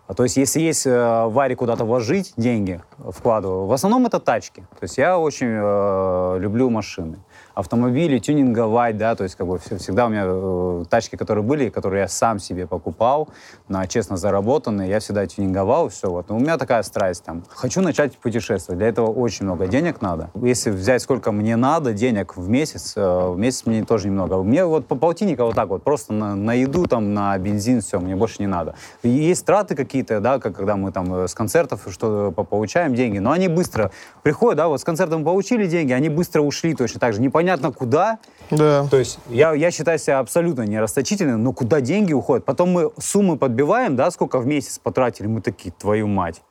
А, То есть, если есть э, Варе куда-то вложить деньги, вкладываю, в основном это тачки. То есть я очень э, люблю машины. Автомобили, тюнинговать, да, то есть как бы всегда у меня э, тачки, которые были, которые я сам себе покупал, на честно заработанные, я всегда тюнинговал, все вот. Но у меня такая страсть там. Хочу начать путешествовать, для этого очень много денег надо. Если взять сколько мне надо денег в месяц, э, в месяц мне тоже немного. Мне вот по полтинника вот так вот, просто на, на еду, там, на бензин, все, мне больше не надо. Есть траты какие-то, да, как, когда мы там э, с концертов что по- получаем деньги, но они быстро приходят, да, вот с концерта мы получили деньги, они быстро ушли точно так же, непонятно куда. Да. То есть я, я считаю себя абсолютно не расточительным, но куда деньги уходят? Потом мы суммы подбиваем, да, сколько в месяц потратили, мы такие, твою мать,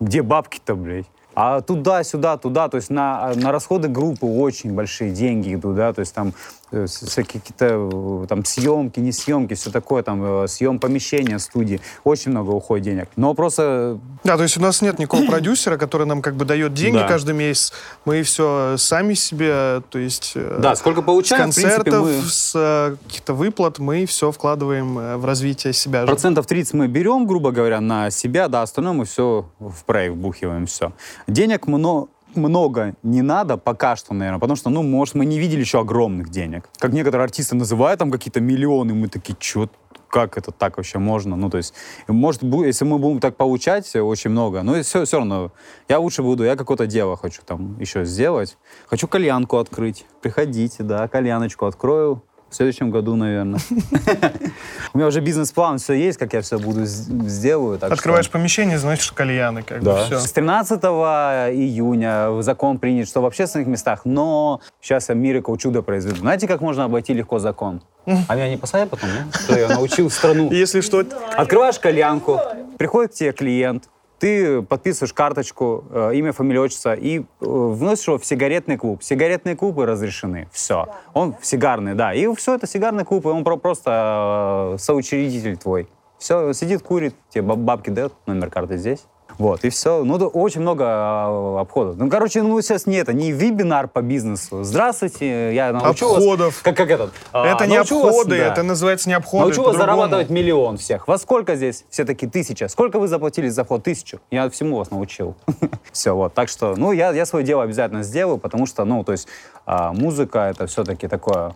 где бабки-то, блядь? А туда-сюда, туда, то есть на, на расходы группы очень большие деньги идут, да, то есть там всякие какие-то э, там съемки, не съемки, все такое, там э, съем помещения, студии, очень много уходит денег. Но просто Да, то есть у нас нет никакого продюсера, который нам как бы дает деньги Да. каждый месяц. Мы все сами себе, то есть э, Да, сколько с получаем, в принципе, концертов, мы- с э, каких-то выплат мы все вкладываем э, в развитие себя. Процентов 30 мы берем, грубо говоря, на себя, да, остальное мы все в проект вбухиваем, все. Денег много, много не надо пока что, наверное, потому что, ну, может, мы не видели еще огромных денег. Как некоторые артисты называют там какие-то миллионы, мы такие, что как это так вообще можно? Ну, то есть, может, если мы будем так получать очень много, ну, все, все равно, я лучше буду, я какое-то дело хочу там еще сделать. Хочу кальянку открыть. Приходите, да, кальяночку открою в следующем году, наверное. *laughs* У меня уже бизнес-план, все есть, как я все буду сделаю. Открываешь помещение, значит, кальяны, как бы все. С 13 июня закон принят, что в общественных местах, но сейчас я мирикл чудо произведу. Знаете, как можно обойти легко закон? А меня не посадят потом, да? Что я научил страну. Если что, Открываешь кальянку, приходит к тебе клиент, ты подписываешь карточку, э, имя, фамилия, отчество и э, вносишь его в сигаретный клуб. Сигаретные клубы разрешены. Все. Он сигарный, да. И все это сигарный клуб, и он про- просто э, соучредитель твой. Все, сидит, курит, тебе баб- бабки дает, номер карты здесь. Вот, и все. Ну, да, очень много э, обходов. Ну, короче, ну, сейчас не это, не вебинар по бизнесу. Здравствуйте, я научу Обходов. вас... Как, как этот? а, это не научу вас, обходы, да. это называется не обходы. Научу вас зарабатывать миллион всех. Во сколько здесь? Все таки тысяча. Сколько вы заплатили за вход? Тысячу. Я всему вас научил. *laughs* Все, вот. Так что, ну, я, я свое дело обязательно сделаю, потому что, ну, то есть а, музыка — это все-таки такое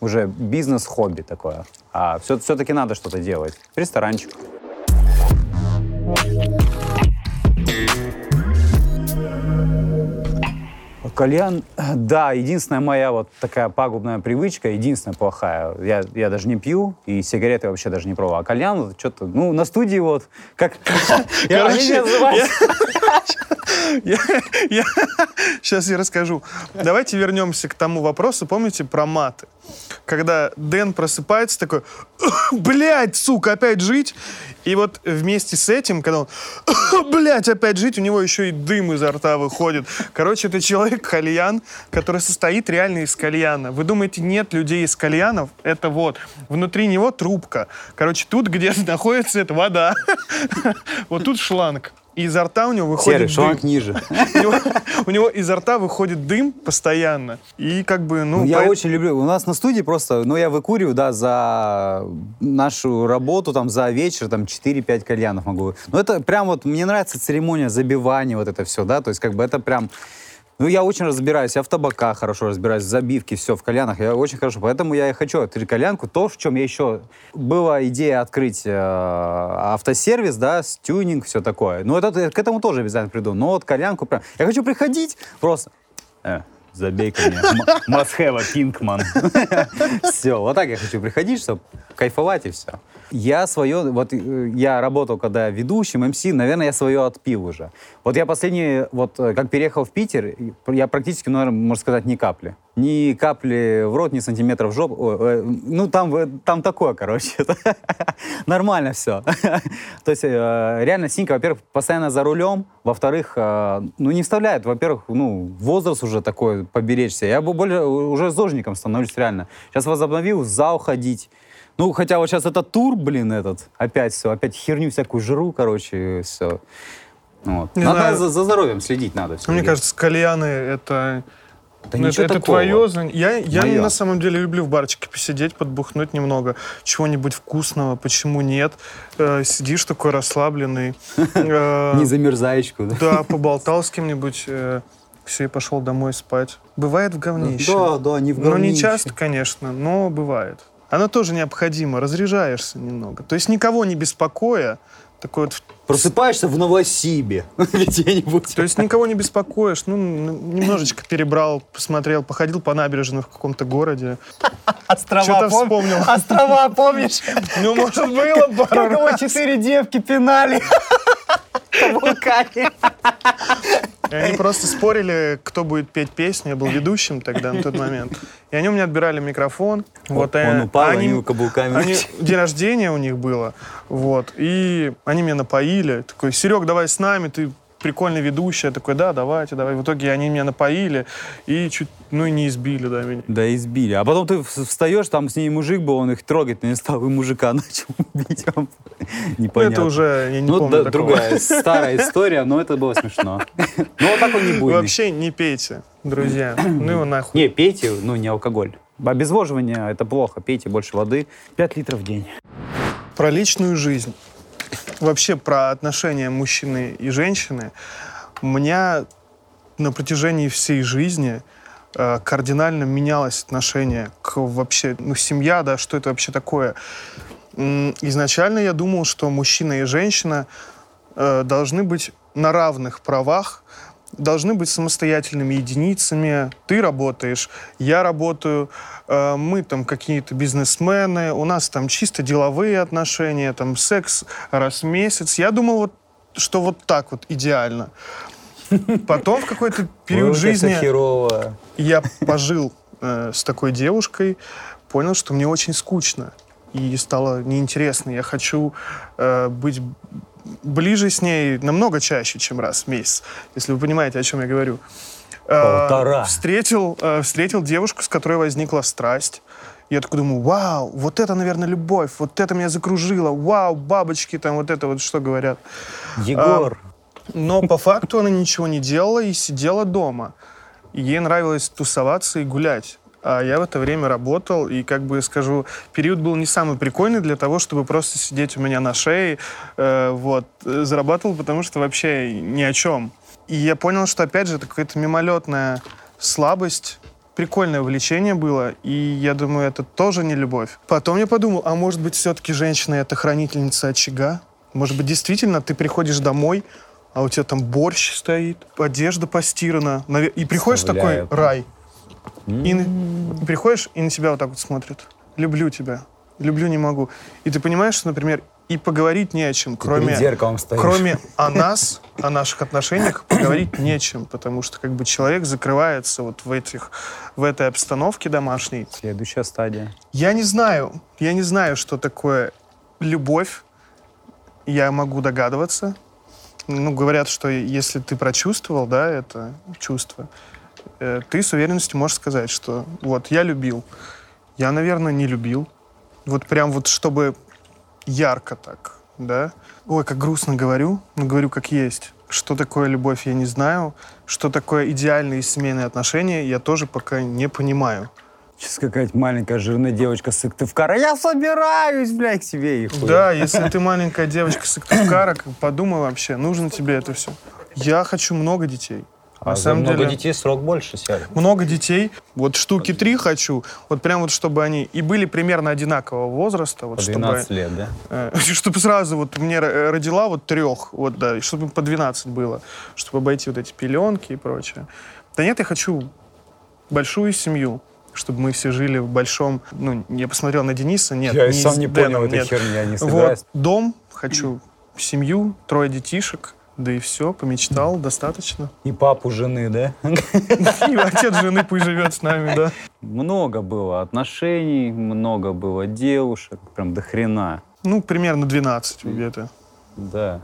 уже бизнес-хобби такое. А все, все-таки надо что-то делать. Ресторанчик. Кальян, да, единственная моя вот такая пагубная привычка, единственная плохая. Я, я даже не пью, и сигареты вообще даже не пробовал. А кальян вот что-то, ну, на студии вот, как... *laughs* Называют- Сейчас я расскажу. Давайте вернемся к тому вопросу, помните, про маты. Когда Дэн просыпается такой, блядь, сука, опять жить. И вот вместе с этим, когда он, блядь, опять жить, у него еще и дым изо рта выходит. Короче, это человек кальян, который состоит реально из кальяна. Вы думаете, нет людей из кальянов? Это вот. Внутри него трубка. Короче, тут, где *laughs* находится эта вода, *laughs* вот тут шланг. И изо рта у него выходит Серый, дым. шланг ниже. *laughs* У него, у него изо рта выходит дым постоянно. И как бы, ну... Ну, я поэт- очень люблю. У нас на студии просто, ну, я выкуриваю, да, за нашу работу, там, за вечер, там, 4-5 кальянов могу. Ну, это прям вот, мне нравится церемония забивания, вот это все, да, то есть, как бы, это прям... Ну, я очень разбираюсь, я в табаках хорошо разбираюсь, в забивке, все, в кальянах, я очень хорошо. Поэтому я и хочу открыть кальянку. То, в чем я еще... Была идея открыть э, автосервис, да, с тюнинг, все такое. Ну, это, к этому тоже обязательно приду. Но вот кальянку прям... Я хочу приходить просто... Э, забей ко мне. Масхева Пинкман. Все, вот так я хочу приходить, чтобы кайфовать и все. Я свое, вот э, я работал когда ведущим, МС, наверное, я свое отпил уже. Вот я последний, вот э, как переехал в Питер, я практически, наверное, можно сказать, ни капли. Ни капли в рот, ни сантиметров в жопу. Э, ну, там, там такое, короче. *laughs* Нормально все. *laughs* То есть, реально, Синька, во-первых, постоянно за рулем, во-вторых, ну, не вставляет, во-первых, ну, возраст уже такой, поберечься. Я бы более, уже зожником становлюсь, реально. Сейчас возобновил в зал ходить. Ну, хотя вот сейчас этот тур, блин, этот, опять все, опять херню всякую жру, короче, все. Вот. Не надо знаю. за, за здоровьем следить надо. всё Мне кажется, кальяны это... Да ну, это, это твое Я, я Моё. на самом деле люблю в барчике посидеть, подбухнуть немного, чего-нибудь вкусного, почему нет. Э, сидишь такой расслабленный. *laughs* Э, Не замерзаечку, да? Да, поболтал с кем-нибудь, все, и пошел домой спать. Бывает в говнище. Да, да, не в Ну, не говнище. часто, конечно, но бывает. Оно тоже необходимо, разряжаешься немного. То есть никого не беспокоя, такой вот... Просыпаешься в Новосибе *laughs* где-нибудь. То есть никого не беспокоишь, ну, немножечко перебрал, посмотрел, походил по набережной в каком-то городе. Острова, Что-то пом- вспомнил. Острова, помнишь? Ну, может, было пару раз. четыре девки пинали на *laughs* вулкане. И они просто спорили, кто будет петь песню. Я был ведущим тогда, на тот момент. И они у меня отбирали микрофон. Вот, э, Он упал, они- они каблуками. Они, *laughs* день рождения у них было, вот, и они меня напоили. Такой, Серег, давай с нами, ты прикольный ведущий. Я такой, да, давайте, давай. В итоге они меня напоили и чуть, ну и не избили, да, меня. Да, избили. А потом ты встаешь, там с ней мужик был, он их трогать не стал, и мужика *laughs* начал бить. Ну, Непонятно. это уже, я не ну, помню да, такого. другая *laughs* старая история, но это было смешно. Ну, вот такой не буйный. Вообще не пейте, друзья. Ну его нахуй. Не, пейте, ну, не алкоголь. Обезвоживание – это плохо. Пейте больше воды. 5 литров в день. Про личную жизнь. Вообще про отношения мужчины и женщины. У меня на протяжении всей жизни э, кардинально менялось отношение к вообще, ну, семья, да, что это вообще такое. Изначально я думал, что мужчина и женщина э, должны быть на равных правах, должны быть самостоятельными единицами. Ты работаешь, я работаю, э, мы там какие-то бизнесмены, у нас там чисто деловые отношения, там секс раз в месяц. Я думал, вот, что вот так вот идеально. Потом в какой-то *laughs* период жизни я пожил э, с такой девушкой, понял, что мне очень скучно и стало неинтересно. Я хочу э, быть ближе с ней намного чаще, чем раз в месяц, если вы понимаете, о чем я говорю. Э, Полтора. Встретил, э, встретил девушку, с которой возникла страсть. Я такой думаю, вау, вот это, наверное, любовь, вот это меня закружило, вау, бабочки там, вот это вот что говорят. Егор. Но по факту она ничего не делала и сидела дома. Ей нравилось тусоваться и гулять. А я в это время работал, и, как бы скажу, период был не самый прикольный для того, чтобы просто сидеть у меня на шее. Э, вот. Э, Зарабатывал, потому что вообще ни о чем. И я понял, что, опять же, это какая-то мимолетная слабость, прикольное увлечение было, и я думаю, это тоже не любовь. Потом я подумал, а может быть, все-таки женщина — это хранительница очага? Может быть, действительно, ты приходишь домой, а у тебя там борщ стоит, одежда постирана, и приходишь такой Вставляют. рай. И, на- и приходишь, и на тебя вот так вот смотрят. Люблю тебя. Люблю, не могу. И ты понимаешь, что, например, и поговорить не о чем, кроме, зеркалом стоишь. кроме о *laughs* нас, о наших отношениях, поговорить нечем, потому что как бы человек закрывается вот в, этих, в этой обстановке домашней. Следующая стадия. Я не знаю, я не знаю, что такое любовь. Я могу догадываться. Ну, говорят, что если ты прочувствовал, да, это чувство, ты с уверенностью можешь сказать, что вот я любил. Я, наверное, не любил. Вот прям вот чтобы ярко так, да. Ой, как грустно говорю, но говорю как есть. Что такое любовь, я не знаю. Что такое идеальные семейные отношения, я тоже пока не понимаю. Сейчас какая-то маленькая жирная девочка с Сыктывкара. Я собираюсь, блядь, к себе. И хуй. Да, если ты маленькая девочка с Сыктывкара, подумай вообще, нужно тебе это все. Я хочу много детей. А На за самом много деле, детей срок больше, Серый. много детей. Вот штуки три хочу. Вот прям вот, чтобы они и были примерно одинакового возраста. Вот, По чтобы, 12 лет, да? *laughs* э, чтобы сразу вот мне р- родила вот трех, вот да, и чтобы по 12 было, чтобы обойти вот эти пеленки и прочее. Да нет, я хочу большую семью, чтобы мы все жили в большом... Ну, я посмотрел на Дениса, нет, Я не сам не понял Дэном, этой нет. херни, я не Вот, собираюсь. дом, хочу семью, трое детишек, да и все, помечтал, достаточно. И папу жены, да? И отец жены пусть живет с нами, да. Много было отношений, много было девушек, прям до хрена. Ну, примерно 12 где-то. Да.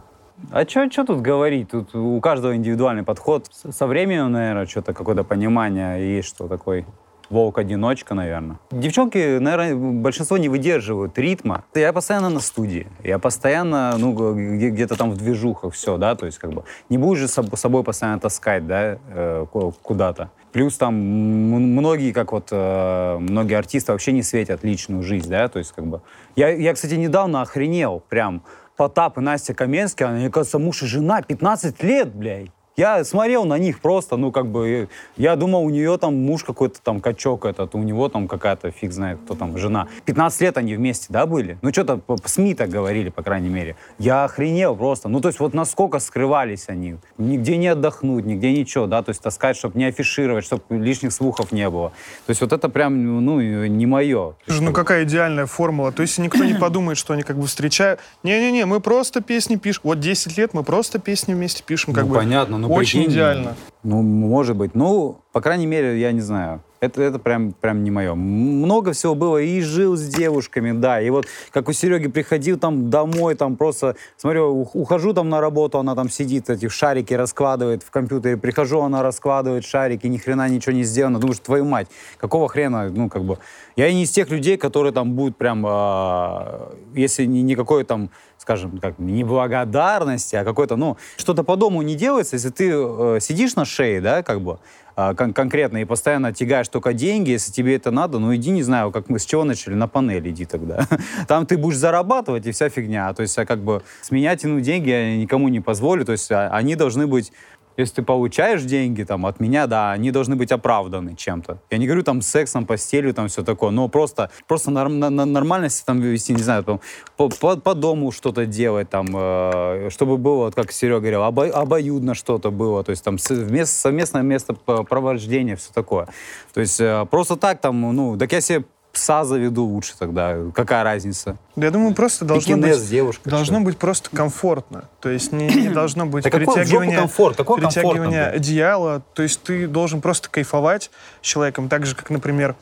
А что тут говорить? Тут у каждого индивидуальный подход. Со временем, наверное, что-то какое-то понимание есть, что такой волк-одиночка, наверное. Девчонки, наверное, большинство не выдерживают ритма. Я постоянно на студии, я постоянно, ну, где-то там в движухах все, да, то есть как бы не будешь же соб- собой постоянно таскать, да, э, ку- куда-то. Плюс там многие, как вот э, многие артисты вообще не светят личную жизнь, да, то есть как бы... Я, я кстати, недавно охренел прям. Потап и Настя Каменский, они, кажется, муж и жена, 15 лет, блядь. Я смотрел на них просто, ну, как бы, я думал, у нее там муж какой-то там качок этот, у него там какая-то, фиг знает, кто там, жена. 15 лет они вместе, да, были? Ну, что-то по СМИ так говорили, по крайней мере. Я охренел просто. Ну, то есть вот насколько скрывались они. Нигде не отдохнуть, нигде ничего, да, то есть таскать, чтобы не афишировать, чтобы лишних слухов не было. То есть вот это прям, ну, не мое. Слушай, Ну какая идеальная формула. То есть никто не *clears throat* подумает, что они как бы встречают. Не-не-не, мы просто песни пишем. Вот 10 лет мы просто песни вместе пишем. Как ну, бы понятно, ну, очень прикинь, идеально. Ну, может быть. Ну, по крайней мере, я не знаю. Это, это прям, прям не мое. Много всего было. И жил с девушками, да. И вот как у Сереги приходил там домой, там просто, смотрю, ухожу там на работу, она там сидит, эти шарики раскладывает в компьютере. Прихожу, она раскладывает шарики, ни хрена ничего не сделано. Думаешь, твою мать, какого хрена, ну, как бы... Я не из тех людей, которые там будут прям, э, если не, никакой там скажем, как не благодарности, а какой-то, ну, что-то по дому не делается, если ты э, сидишь на шее, да, как бы, э, кон- конкретно, и постоянно тягаешь только деньги, если тебе это надо, ну, иди, не знаю, как мы с чего начали, на панель иди тогда. *laughs* Там ты будешь зарабатывать, и вся фигня. То есть, а как бы, с меня деньги я никому не позволю, то есть, а, они должны быть если ты получаешь деньги там от меня, да, они должны быть оправданы чем-то. Я не говорю там сексом, постелью, там все такое, но просто, просто норм, на, на нормальности там вести, не знаю, там, по, по, по дому что-то делать, там, э, чтобы было, вот, как Серега говорил, обо, обоюдно что-то было, то есть там совместное, место провождения, все такое. То есть э, просто так там, ну, так я себе пса заведу лучше тогда. Какая разница? Я думаю, просто должно быть, девушка, должно быть просто комфортно. То есть не, не *clears throat* должно быть да перетягивание, комфорт? Какой перетягивание одеяла. То есть ты должен просто кайфовать человеком. Так же, как, например,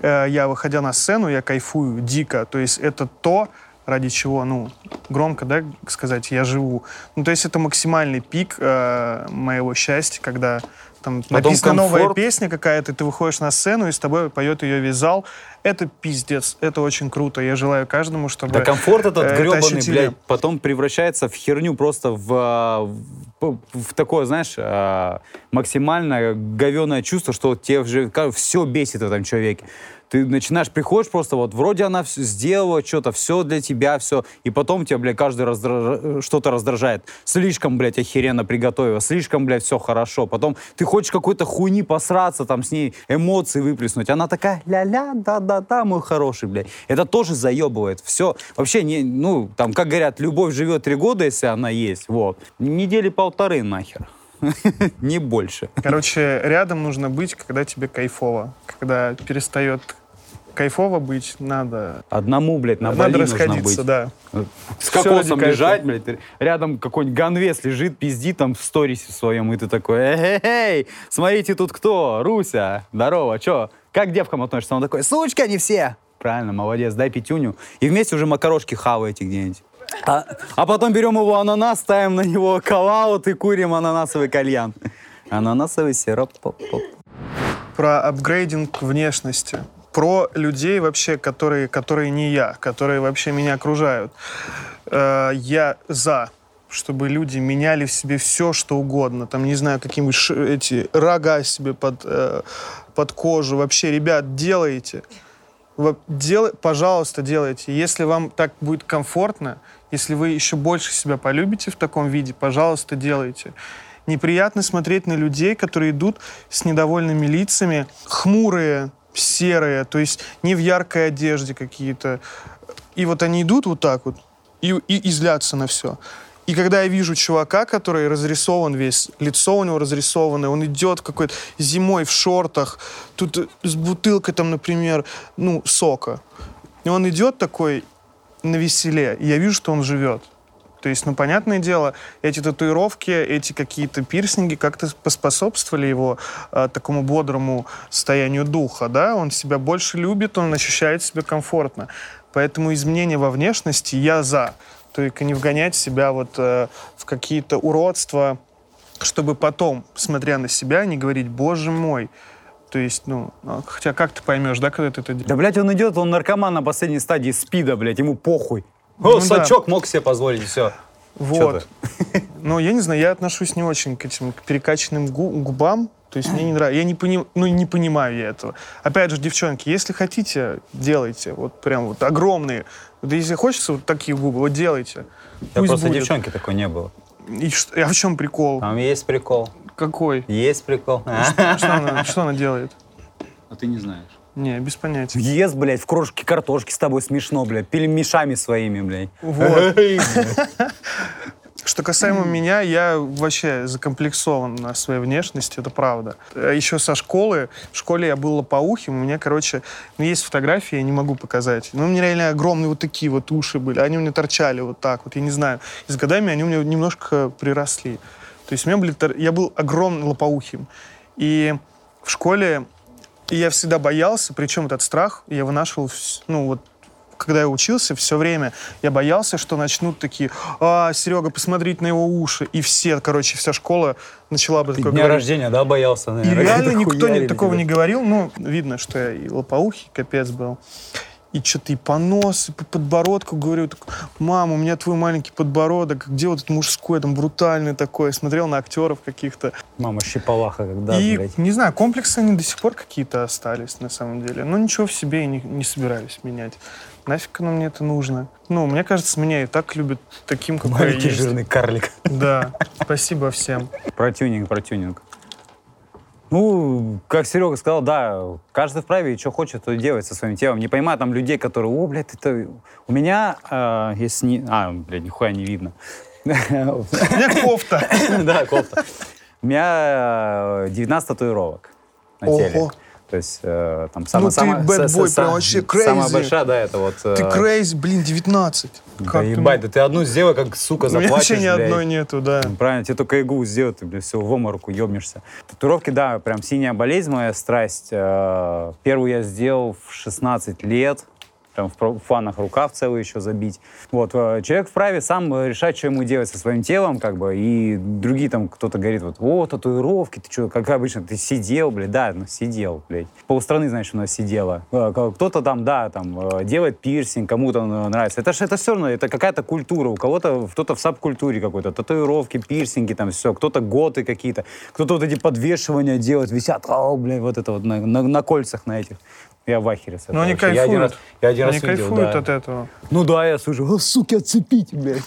э, я, выходя на сцену, я кайфую дико. То есть это то, ради чего, ну, громко, да, сказать, я живу. Ну, то есть это максимальный пик э, моего счастья, когда там Потом написана комфорт. новая песня какая-то, ты выходишь на сцену, и с тобой поет ее весь зал. Это пиздец, это очень круто. Я желаю каждому, чтобы... Да комфорт этот э, гребаный, это блядь, потом превращается в херню просто в, а, в, в такое, знаешь, а, максимально говеное чувство, что тебе уже все бесит в этом человеке ты начинаешь, приходишь просто вот, вроде она все сделала что-то, все для тебя, все, и потом тебя, блядь, каждый раздраж... что-то раздражает. Слишком, блядь, охеренно приготовила, слишком, блядь, все хорошо. Потом ты хочешь какой-то хуйни посраться, там, с ней эмоции выплеснуть. Она такая, ля-ля, да-да-да, мой хороший, блядь. Это тоже заебывает. Все, вообще, не, ну, там, как говорят, любовь живет три года, если она есть, вот. Недели полторы нахер. *laughs* Не больше. Короче, рядом нужно быть, когда тебе кайфово. Когда перестает кайфово быть, надо... Одному, блядь, на Надо расходиться, да. С кокосом лежать, блядь, рядом какой-нибудь ганвес лежит, пиздит там в сторисе своем, и ты такой, эй, смотрите, тут кто? Руся, здорово, чё? Как к девкам относишься? Он такой, сучка, не все. Правильно, молодец, дай пятюню. И вместе уже макарошки хаваете где-нибудь. А, а потом берем его ананас, ставим на него калаут и курим ананасовый кальян. Ананасовый сироп. Про апгрейдинг внешности про людей вообще, которые, которые не я, которые вообще меня окружают. Э, я за чтобы люди меняли в себе все, что угодно. Там, не знаю, какие-нибудь эти рога себе под, э, под кожу. Вообще, ребят, делайте. Дел, пожалуйста, делайте. Если вам так будет комфортно, если вы еще больше себя полюбите в таком виде, пожалуйста, делайте. Неприятно смотреть на людей, которые идут с недовольными лицами, хмурые, серые, то есть не в яркой одежде какие-то. И вот они идут вот так вот и, и, и злятся на все. И когда я вижу чувака, который разрисован весь, лицо у него разрисованное, он идет какой-то зимой в шортах, тут с бутылкой там, например, ну, сока. И он идет такой на веселе, и я вижу, что он живет. То есть, ну, понятное дело, эти татуировки, эти какие-то пирсинги как-то поспособствовали его э, такому бодрому состоянию духа, да, он себя больше любит, он ощущает себя комфортно. Поэтому изменения во внешности я за. Только не вгонять себя вот э, в какие-то уродства, чтобы потом, смотря на себя, не говорить, боже мой, то есть, ну, а, хотя как ты поймешь, да, когда ты это делаешь? Да, блядь, он идет, он наркоман на последней стадии спида, блядь, ему похуй. О, ну, сачок да. мог себе позволить, все. Вот. *laughs* Ну, я не знаю, я отношусь не очень к этим к перекачанным губам. То есть мне не нравится. Я не, пони, ну, не понимаю я этого. Опять же, девчонки, если хотите, делайте. Вот прям вот огромные. Вот если хочется вот такие губы, вот делайте. Да Пусть просто будет. девчонки такой не было. И что, а в чем прикол? Там есть прикол. Какой? Есть прикол. Что, что, она, что она *laughs* делает? А ты не знаешь. Не, без понятия. Ест, блядь, в крошке картошки с тобой смешно, блядь, пельмешами своими, блядь. Вот. *laughs* Что касаемо меня, я вообще закомплексован на своей внешности, это правда. Еще со школы, в школе я был лопоухим, у меня, короче, ну, есть фотографии, я не могу показать. Ну, у меня реально огромные вот такие вот уши были, они у меня торчали вот так вот, я не знаю. И с годами они у меня немножко приросли. То есть у меня были, я был огромным лопоухим. И в школе И я всегда боялся, причем этот страх я вынашивал, ну вот, когда я учился, все время я боялся, что начнут такие, а, Серега, посмотреть на его уши. И все, короче, вся школа начала бы Ты такое дня говорить. рождения, да, боялся, И наверное? реально *laughs* как-то никто не, такого тебя. не говорил. Ну, видно, что я и лопоухий, капец был. И что-то и понос, и по подбородку говорю, так, мам, у меня твой маленький подбородок, где вот этот мужской, там, брутальный такой. Смотрел на актеров каких-то. Мама щипалаха, когда, и, блядь. не знаю, комплексы они до сих пор какие-то остались, на самом деле. Но ничего в себе и не, не собираюсь менять. Нафиг оно мне это нужно? Ну, мне кажется, меня и так любят таким, какой я Маленький есть. жирный карлик. Да, спасибо всем. Про тюнинг, про тюнинг. Ну, как Серега сказал, да, каждый вправе, и что хочет, то и делает со своим телом. Не понимаю там людей, которые, о, блядь, это... У меня, э, если не... А, блядь, нихуя не видно. У меня кофта. *laughs* Да, кофта. У меня э, 19 татуировок на теле. То есть э, там самая, Ну ты самая, bad с- boy, с- прям вообще Самая crazy. большая, да, это вот... Ты э, крейзи, блин, 19. Да Как ты ебать, да ты одну сделай, как, сука, У меня заплатишь, вообще ни блядь. одной нету, да. Правильно, тебе только иглу сделать, ты, блядь, все, в оморку ебнешься. Татуировки, да, прям синяя болезнь, моя страсть. Э, Первую я сделал в 16 лет. Прям в фанах рукав целый еще забить. Вот, э, человек вправе сам э, решать, что ему делать со своим телом, как бы, и другие там, кто-то говорит, вот, о, татуировки, ты что, как обычно, ты сидел, блядь, да, ну, сидел, блядь. Полстраны, значит, у нас сидела. Э, Кто-то там, да, там, делает пирсинг, кому-то нравится. Это же это все равно, это какая-то культура. У кого-то, кто-то в сабкультуре какой-то, татуировки, пирсинги, там все. Кто-то готы какие-то, кто-то вот эти подвешивания делает, висят, о, блядь, вот это вот на, на- на кольцах на этих. Я в ахере с этого. Но они вообще. Я один раз, кайфуют. я один Они раз видел, кайфуют да. от этого. Ну да, я слышу, о, суки, отцепите, блядь.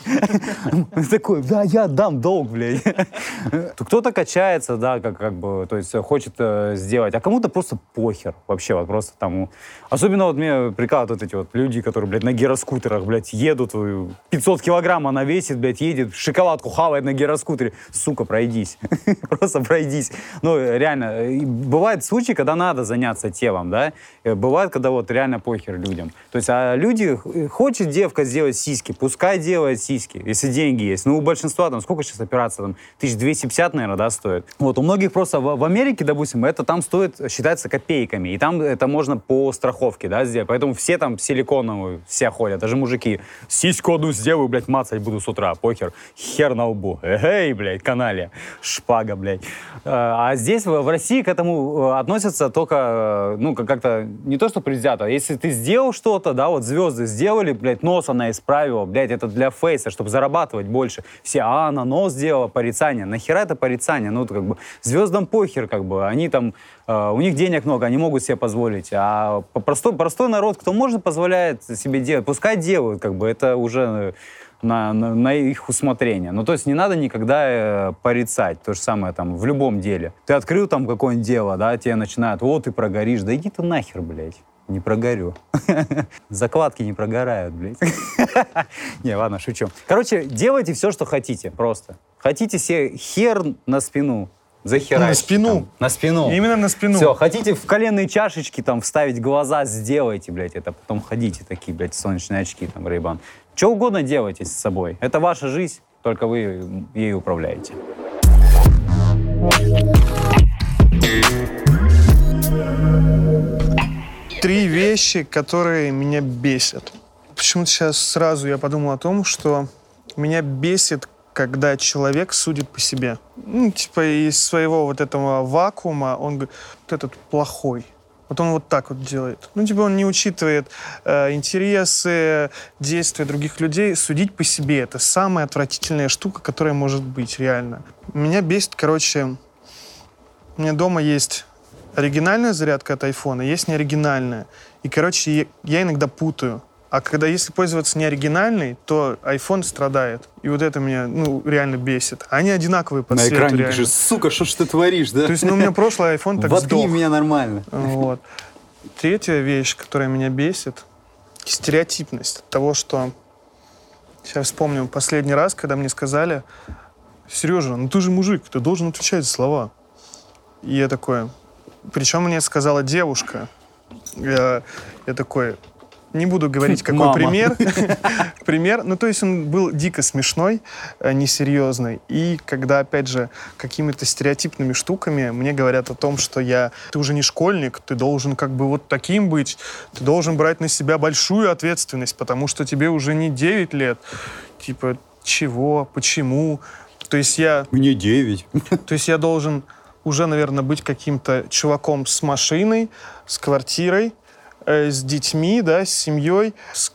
*laughs* Такой, да, я дам долг, блядь. То *laughs* Кто-то качается, да, как, как бы, то есть э, хочет э, сделать, а кому-то просто похер вообще, вот просто там. Особенно вот мне прикалывают вот эти вот люди, которые, блядь, на гироскутерах, блядь, едут, э, 500 килограмм она весит, блядь, едет, шоколадку хавает на гироскутере. Сука, пройдись. *laughs* Просто пройдись. Ну, реально, э, бывают случаи, когда надо заняться телом, да, Э, бывает, когда вот реально похер людям. То есть, а люди, х- хочет девка сделать сиськи, пускай делает сиськи, если деньги есть. Ну, у большинства там, сколько сейчас операция, там, 1250, наверное, да, стоит. Вот, у многих просто в, в Америке, допустим, это там стоит, считается копейками, и там это можно по страховке, да, сделать. Поэтому все там силиконовые, все ходят, даже мужики. Сиську одну сделаю, блядь, мацать буду с утра, похер, хер на лбу. Эй, блядь, канале, шпага, блядь. Э, А здесь, в России, к этому э, относятся только, э, ну, как- как-то не то, что предвзято. Если ты сделал что-то, да, вот звезды сделали, блядь, нос она исправила, блядь, это для фейса, чтобы зарабатывать больше. Все, а, она нос сделала, порицание. Нахера это порицание? Ну, как бы звездам похер, как бы. Они там, э, у них денег много, они могут себе позволить. А простой, простой народ, кто может, позволяет себе делать, пускай делают, как бы, это уже э, на, на, на их усмотрение. Ну, то есть не надо никогда э, порицать. То же самое там в любом деле. Ты открыл там какое-нибудь дело, да, тебе начинают, вот ты прогоришь. Да иди ты нахер, блядь. Не прогорю. *laughs* Закладки не прогорают, блядь. *laughs* Не, ладно, шучу. Короче, делайте все, что хотите, просто. Хотите себе хер на спину, захерайте. На спину? там, На спину. Именно на спину. Все, хотите в коленные чашечки там вставить глаза, сделайте, блядь, это. Потом ходите такие, блядь, солнечные очки, там, рейбан. Что угодно делайте с собой. Это ваша жизнь, только вы ей управляете. Три вещи, которые меня бесят. Почему-то сейчас сразу я подумал о том, что меня бесит, когда человек судит по себе. Ну, типа из своего вот этого вакуума он говорит, вот этот плохой. Вот он вот так вот делает. Ну, типа он не учитывает э, интересы, действия других людей. Судить по себе — это самая отвратительная штука, которая может быть, реально. Меня бесит, короче, у меня дома есть оригинальная зарядка от айфона, есть неоригинальная. И, короче, я- иногда путаю. А когда если пользоваться неоригинальной, то iPhone страдает. И вот это меня, ну, реально бесит. Они одинаковые по цвету, реально. сука, что ж ты творишь, да? То есть, ну, у меня прошлый iPhone так сдох. меня нормально. Вот. Третья вещь, которая меня бесит, стереотипность от того, что... Сейчас вспомню последний раз, когда мне сказали, Сережа, ну ты же мужик, ты должен отвечать за слова. И я такой... Причем мне сказала девушка. Я, я такой... Не буду говорить, какой Мама. пример. *laughs* Пример. Ну, то есть он был дико смешной, э, несерьезный. И когда, опять же, какими-то стереотипными штуками мне говорят о том, что я... Ты уже не школьник, ты должен как бы вот таким быть. Ты должен брать на себя большую ответственность, потому что тебе уже не 9 лет. Типа, чего? Почему? То есть я... Мне 9. То есть я должен уже, наверное, быть каким-то чуваком с машиной, с квартирой, э, с детьми, да, с семьей, с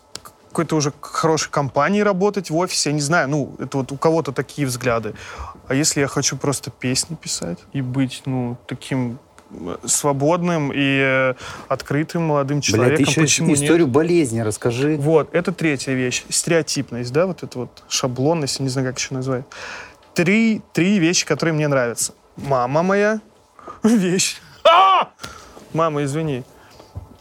какой-то уже хорошей компанией работать в офисе. Я не знаю, ну, это вот у кого-то такие взгляды. А если я хочу просто песни писать и быть, ну, таким э, свободным и э, открытым молодым человеком, ты еще почему нет? историю болезни расскажи. Вот, это третья вещь. Стереотипность, да, вот это вот шаблонность, не знаю, как еще назвать. Три, три вещи, которые мне нравятся. Мама моя. *laughs* Вещь. А! Мама, извини.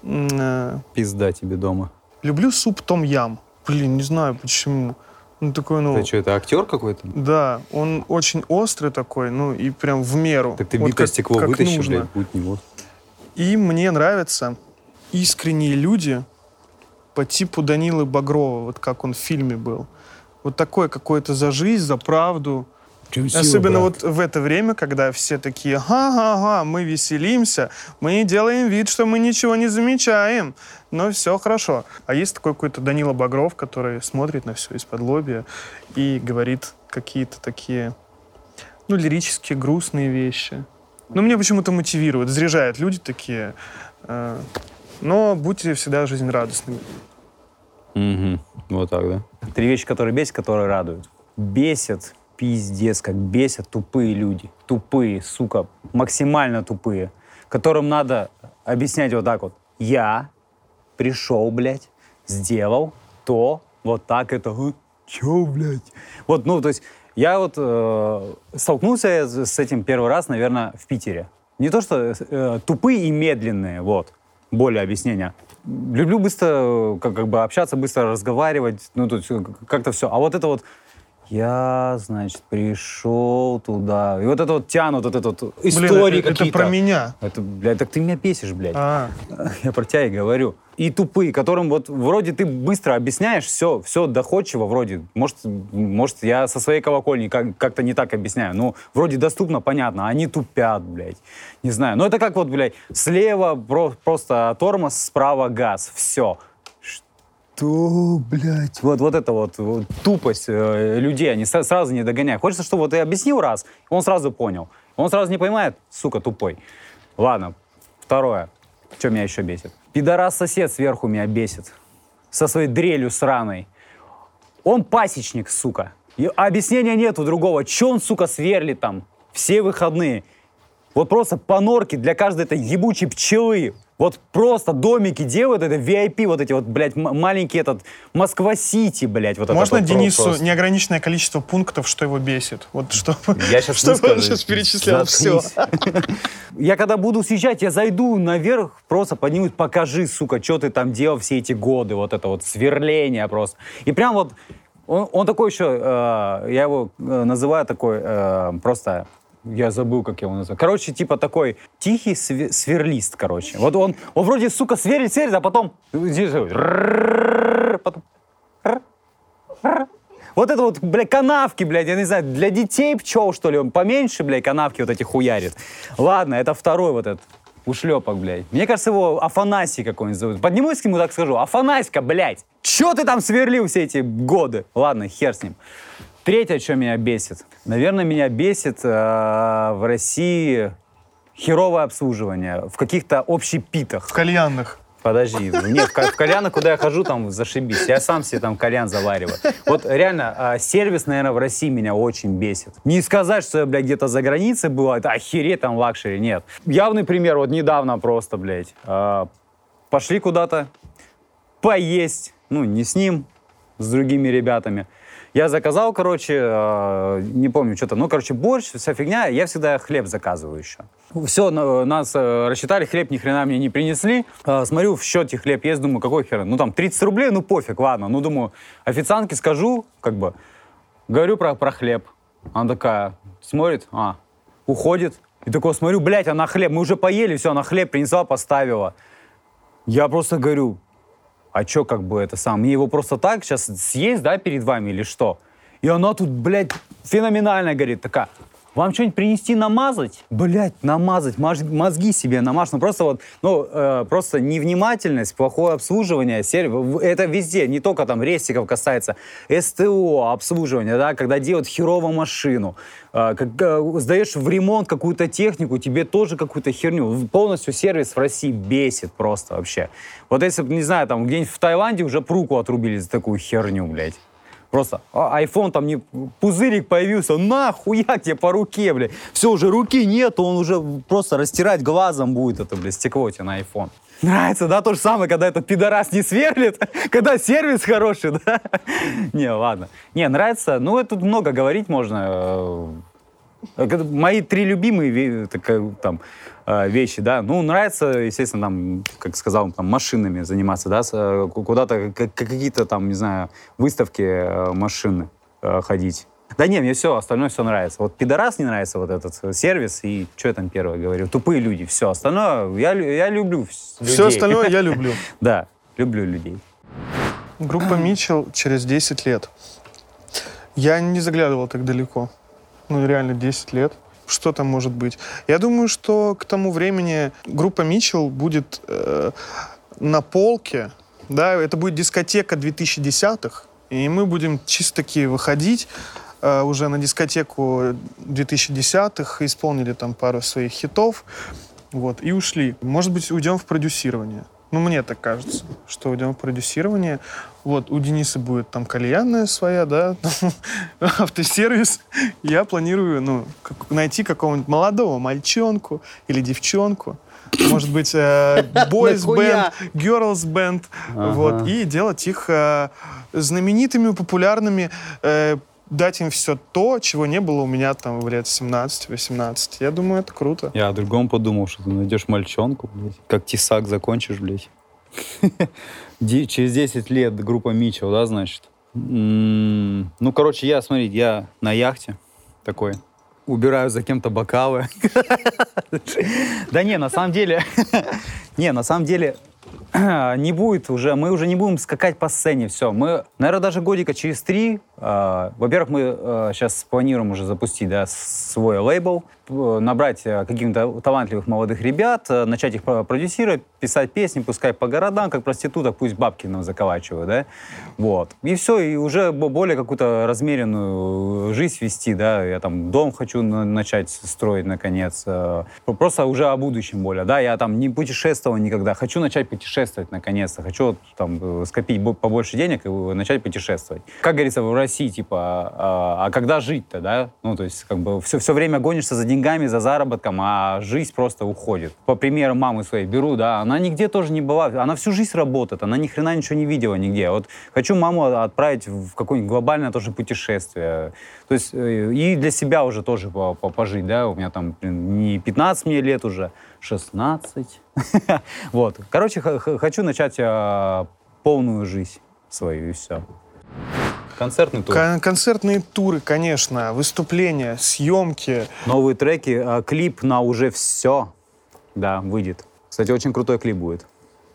Э, Пизда тебе дома. Люблю суп том ям. Блин, не знаю почему. Ну, такой, ну... Ты что, это актер какой-то? Да, он очень острый такой, ну, и прям в меру. Так ты Вот битое как- стекло как вытащи, нужно. блядь, будь не вот. И мне нравятся искренние люди по типу Данилы Багрова, вот как он в фильме был. Вот такое какое-то за жизнь, за правду. Особенно вот в это время, когда все такие, ага-ага, мы веселимся, мы делаем вид, что мы ничего не замечаем, но все хорошо. А есть такой какой-то Данила Багров, который смотрит на все из-под лобья и говорит какие-то такие, ну, лирические, грустные вещи. Ну, мне почему-то мотивирует, заряжает люди такие. э, Но будьте всегда жизнерадостными. Угу. Вот так, да? Три вещи, которые бесят, которые радуют. Бесят, пиздец, как бесят тупые люди. Тупые, сука, максимально тупые. Которым надо объяснять вот так вот. Я пришел, блядь, сделал то, вот так это. «Э, Чё, блядь? Вот, ну, то есть, я вот э, столкнулся с этим первый раз, наверное, в Питере. Не то, что э, тупые и медленные, вот, более объяснения. Люблю быстро э, как, как бы общаться, быстро разговаривать, ну, тут всё как-то все. А вот это вот, я, значит, пришел туда. И вот это вот тянут, вот это вот истории Блин, это, какие-то. про меня. Это, блядь, так ты меня бесишь, блядь. А, *laughs* Я про тебя и говорю. И тупые, которым вот вроде ты быстро объясняешь, все, все доходчиво вроде. Может, может я со своей колокольни как- как-то не так объясняю. Ну, вроде доступно, понятно. а Они тупят, блядь. Не знаю. Но это как вот, блядь, слева про- просто тормоз, справа газ. Все. Что, блядь? Вот, вот это вот, вот тупость э, людей, они сразу не догоняют. Хочется, чтобы вот ты объяснил раз, он сразу понял. Он сразу не понимает, сука, тупой. Ладно, второе. Что меня еще бесит? Пидорас-сосед сверху меня бесит. Со своей дрелью сраной. Он пасечник, сука. И объяснения нету другого. Че он, сука, сверлит там все выходные? Вот просто по норке для каждой этой ебучей пчелы. Вот просто домики делают, это VIP, вот эти вот, блядь, маленький этот Москва-Сити, блядь, вот можно это вот Денису просто. неограниченное количество пунктов, что его бесит? Вот чтобы, Я сейчас *laughs* чтобы он сейчас перечислял все. *laughs* Я когда буду съезжать, я зайду наверх, просто поднимусь, покажи, сука, что ты там делал все эти годы, вот это вот сверление просто. И прям вот, он, он такой еще, э, я его э, называю такой э, просто, я забыл, как я его называю. Короче, типа такой тихий све- сверлист, короче. Вот он, он вроде, сука, сверлит, сверлит, а потом... потом вот это вот, блядь, канавки, блядь, я не знаю, для детей пчел, что ли, он поменьше, блядь, канавки вот эти хуярит. Ладно, это второй вот этот ушлепок, блядь. Мне кажется, его Афанасий какой-нибудь зовут. Поднимусь к нему, так скажу, Афанаська, блядь, чё ты там сверлил все эти годы? Ладно, хер с ним. Третье, что меня бесит. Наверное, меня бесит э, в России херовое обслуживание в каких-то общепитах. В кальянных. Подожди, нет, в ка- в кальяны, куда я хожу, там зашибись. Я сам себе там кальян завариваю. Вот реально, а, сервис, наверное, в России меня очень бесит. Не сказать, что я, блядь, где-то за границей был, это охереть там luxury, нет. Явный пример, вот недавно просто, блядь, а, пошли куда-то поесть, ну, не с ним, с другими ребятами. Я заказал, короче, э, не помню, что-то, ну, короче, борщ, вся фигня, я всегда хлеб заказываю еще. Все, нас э, рассчитали, хлеб ни хрена мне не принесли. Э, смотрю, в счете хлеб есть, думаю, какой хрен? Ну, там, 30 рублей, ну, пофиг, ладно. Ну, думаю, официантке скажу, как бы, говорю про, про хлеб. Она такая смотрит, а, уходит. И такой смотрю, блядь, она хлеб, мы уже поели, все, она хлеб принесла, поставила. Я просто говорю, а чё как бы это сам? Мне его просто так сейчас съесть, да, перед вами или что? И она тут, блядь, феноменально говорит, такая, вам что-нибудь принести намазать? Блять, намазать, мож- мозги себе намажь. Ну просто вот, ну э, просто невнимательность, плохое обслуживание, сервис, это везде, не только там рестиков касается, СТО, обслуживание, да, когда делают херово машину, э, как, э, сдаешь в ремонт какую-то технику, тебе тоже какую-то херню. Полностью сервис в России бесит просто вообще. Вот если не знаю, там где-нибудь в Таиланде уже пруку отрубили за такую херню, блядь. Просто а, iPhone там не пузырик появился, нахуя тебе по руке, блядь. Все, уже руки нету, он уже просто растирать глазом будет это, блядь, стекло тебе на iPhone. Нравится, да, то же самое, когда этот пидорас не сверлит, *laughs* когда сервис хороший, *laughs* да? Не, ладно. Не, нравится, ну, это много говорить можно. э, Э, Мои три любимые ве- такая, там, э, вещи, да, ну, нравится, естественно, там, как сказал, там, машинами заниматься, да, э, ку- куда-то, какие-то там, не знаю, выставки э, машины э, ходить. Да не, мне все, остальное все нравится. Вот пидорас не нравится вот этот сервис, и что я там первое говорю? Тупые люди, все. Остальное, я, я люблю людей. Все остальное я люблю. *laughs* Да, люблю людей. Группа *clears throat* Митчелл через 10 лет. Я не заглядывал так далеко. Ну, реально, 10 лет. Что там может быть? Я думаю, что к тому времени группа Митчелл будет э, на полке. Да, это будет дискотека 2010-х. И мы будем чисто таки выходить э, уже на дискотеку 2010-х, исполнили там пару своих хитов, вот, и ушли. Может быть, уйдем в продюсирование. Ну, мне так кажется, что уйдем в продюсирование. Вот, у Дениса будет там кальянная своя, да, *laughs* автосервис. Я планирую, ну, как- найти какого-нибудь молодого мальчонку или девчонку, может быть, э, *laughs* boys band, girls band, Ага. вот, и делать их э, знаменитыми, популярными, э, дать им все то, чего не было у меня там в лет 17-18. Я думаю, это круто. Я о другом подумал, что ты найдешь мальчонку, блядь, как тесак закончишь, блядь. *laughs* Через 10 лет группа Митчелл, да, значит? М, Ну, короче, я, смотрите, я на яхте такой, убираю за кем-то бокалы. *laughs* Да не, на самом деле, *laughs* не, на самом деле, *clears throat* не будет уже, мы уже не будем скакать по сцене, все. Мы, наверное, даже годика через три, э, во-первых, мы сейчас планируем уже запустить, да, свой лейбл, набрать э, каких-то талантливых молодых ребят, э, начать их про- продюсировать, писать песни, пускай по городам, как проституток, пусть бабки нам заколачивают, да, вот. И все, и уже бо- более какую-то размеренную жизнь вести, да, я там дом хочу на- начать строить, наконец, э, просто уже о будущем более, да, я там не путешествовал никогда, хочу начать путешествовать, наконец-то, хочу там э, скопить бо- побольше денег и начать путешествовать. Как говорится, в России, типа, а, а когда жить-то, да, ну, то есть, как бы, все, все время гонишься за деньгами, за заработком, а жизнь просто уходит. По примеру мамы своей беру, да, она нигде тоже не была, она всю жизнь работает, она ни хрена ничего не видела нигде. Вот хочу маму отправить в какое-нибудь глобальное тоже путешествие. То есть э, и для себя уже тоже по- по- пожить, да, у меня там не 15 мне лет уже, 16. *laughs* Вот. Короче, хочу начать а, полную жизнь свою и все. Концертный тур. Кон- концертные туры, конечно, выступления, съемки. Новые треки, а, клип на уже все, да, выйдет. Кстати, очень крутой клип будет.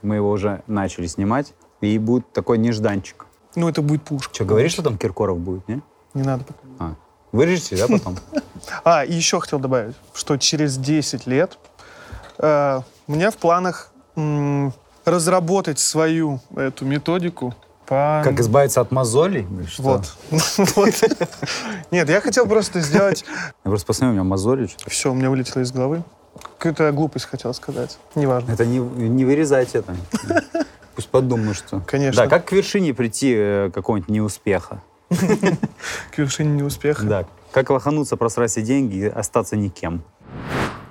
Мы его уже начали снимать, и будет такой нежданчик. Ну, это будет пушка. Что, говоришь, что там Киркоров будет, не? Не надо. пока. А, вырежете, да, потом? *laughs* А, и еще хотел добавить, что через 10 лет э, у меня в планах разработать свою эту методику по... Как избавиться от мозолей? *laughs* Вот. Нет, я хотел просто сделать... Я просто посмотрю, у меня мозоли. Все, у меня вылетело из головы. Какую-то глупость хотел сказать. Неважно. Это не, не вырезайте это. Пусть подумают, что... Конечно. Да, как к вершине прийти э, какого-нибудь неуспеха? *laughs* К вершине неуспеха. Да. Как лохануться, просрать все деньги и остаться никем.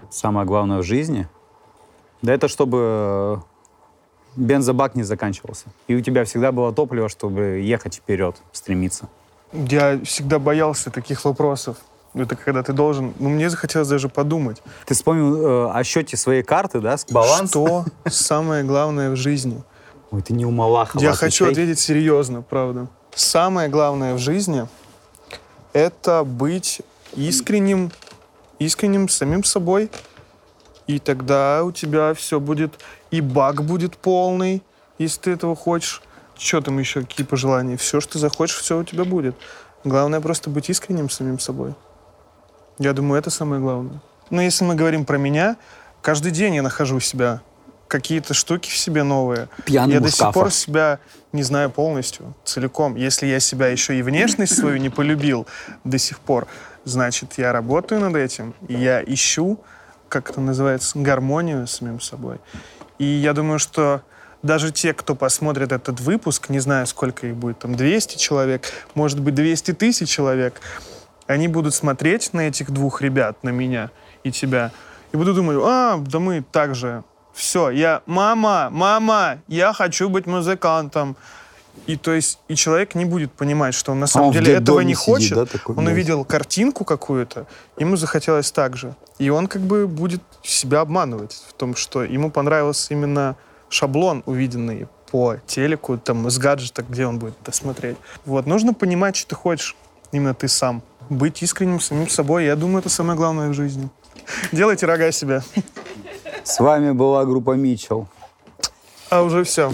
Самое главное в жизни, да это чтобы э, бензобак не заканчивался. И у тебя всегда было топливо, чтобы ехать вперед, стремиться. Я всегда боялся таких вопросов. Это когда ты должен... Ну, мне захотелось даже подумать. Ты вспомнил э, о счете своей карты, да, баланс? Что самое главное в жизни? Ой, ты не умалахова. Я хочу ответить серьезно, правда. Самое главное в жизни — это быть искренним, искренним самим собой. И тогда у тебя все будет, и бак будет полный, Если ты этого хочешь, что там еще, какие пожелания? Все, что захочешь, все у тебя будет. Главное просто быть искренним с самим собой. Я думаю, это самое главное. Но если мы говорим про меня, каждый день я нахожу себя какие-то штуки в себе новые. Пьяным я до сих пор себя не знаю полностью, целиком. Если я себя еще и внешность свою не полюбил до сих пор, значит, я работаю над этим, и я ищу, как это называется, гармонию с самим собой. И я думаю, что даже те, кто посмотрит этот выпуск, не знаю, сколько их будет, там 200 человек, может быть, 200 тысяч человек, они будут смотреть на этих двух ребят, на меня и тебя, и будут думать, а, да мы так же. Все, я, мама, мама, я хочу быть музыкантом. И то есть, и человек не будет понимать, что он на самом он деле этого не сидит, хочет. да, такой, он блядь. увидел картинку какую-то, ему захотелось так же. И он как бы будет себя обманывать в том, что ему понравился именно шаблон, увиденный по телеку, там, из гаджета, где он будет это смотреть. Вот, нужно понимать, что ты хочешь, именно ты сам. Быть искренним самим собой, я думаю, это самое главное в жизни. *laughs* Делайте рога себя. С вами была группа Митчелл. А уже все.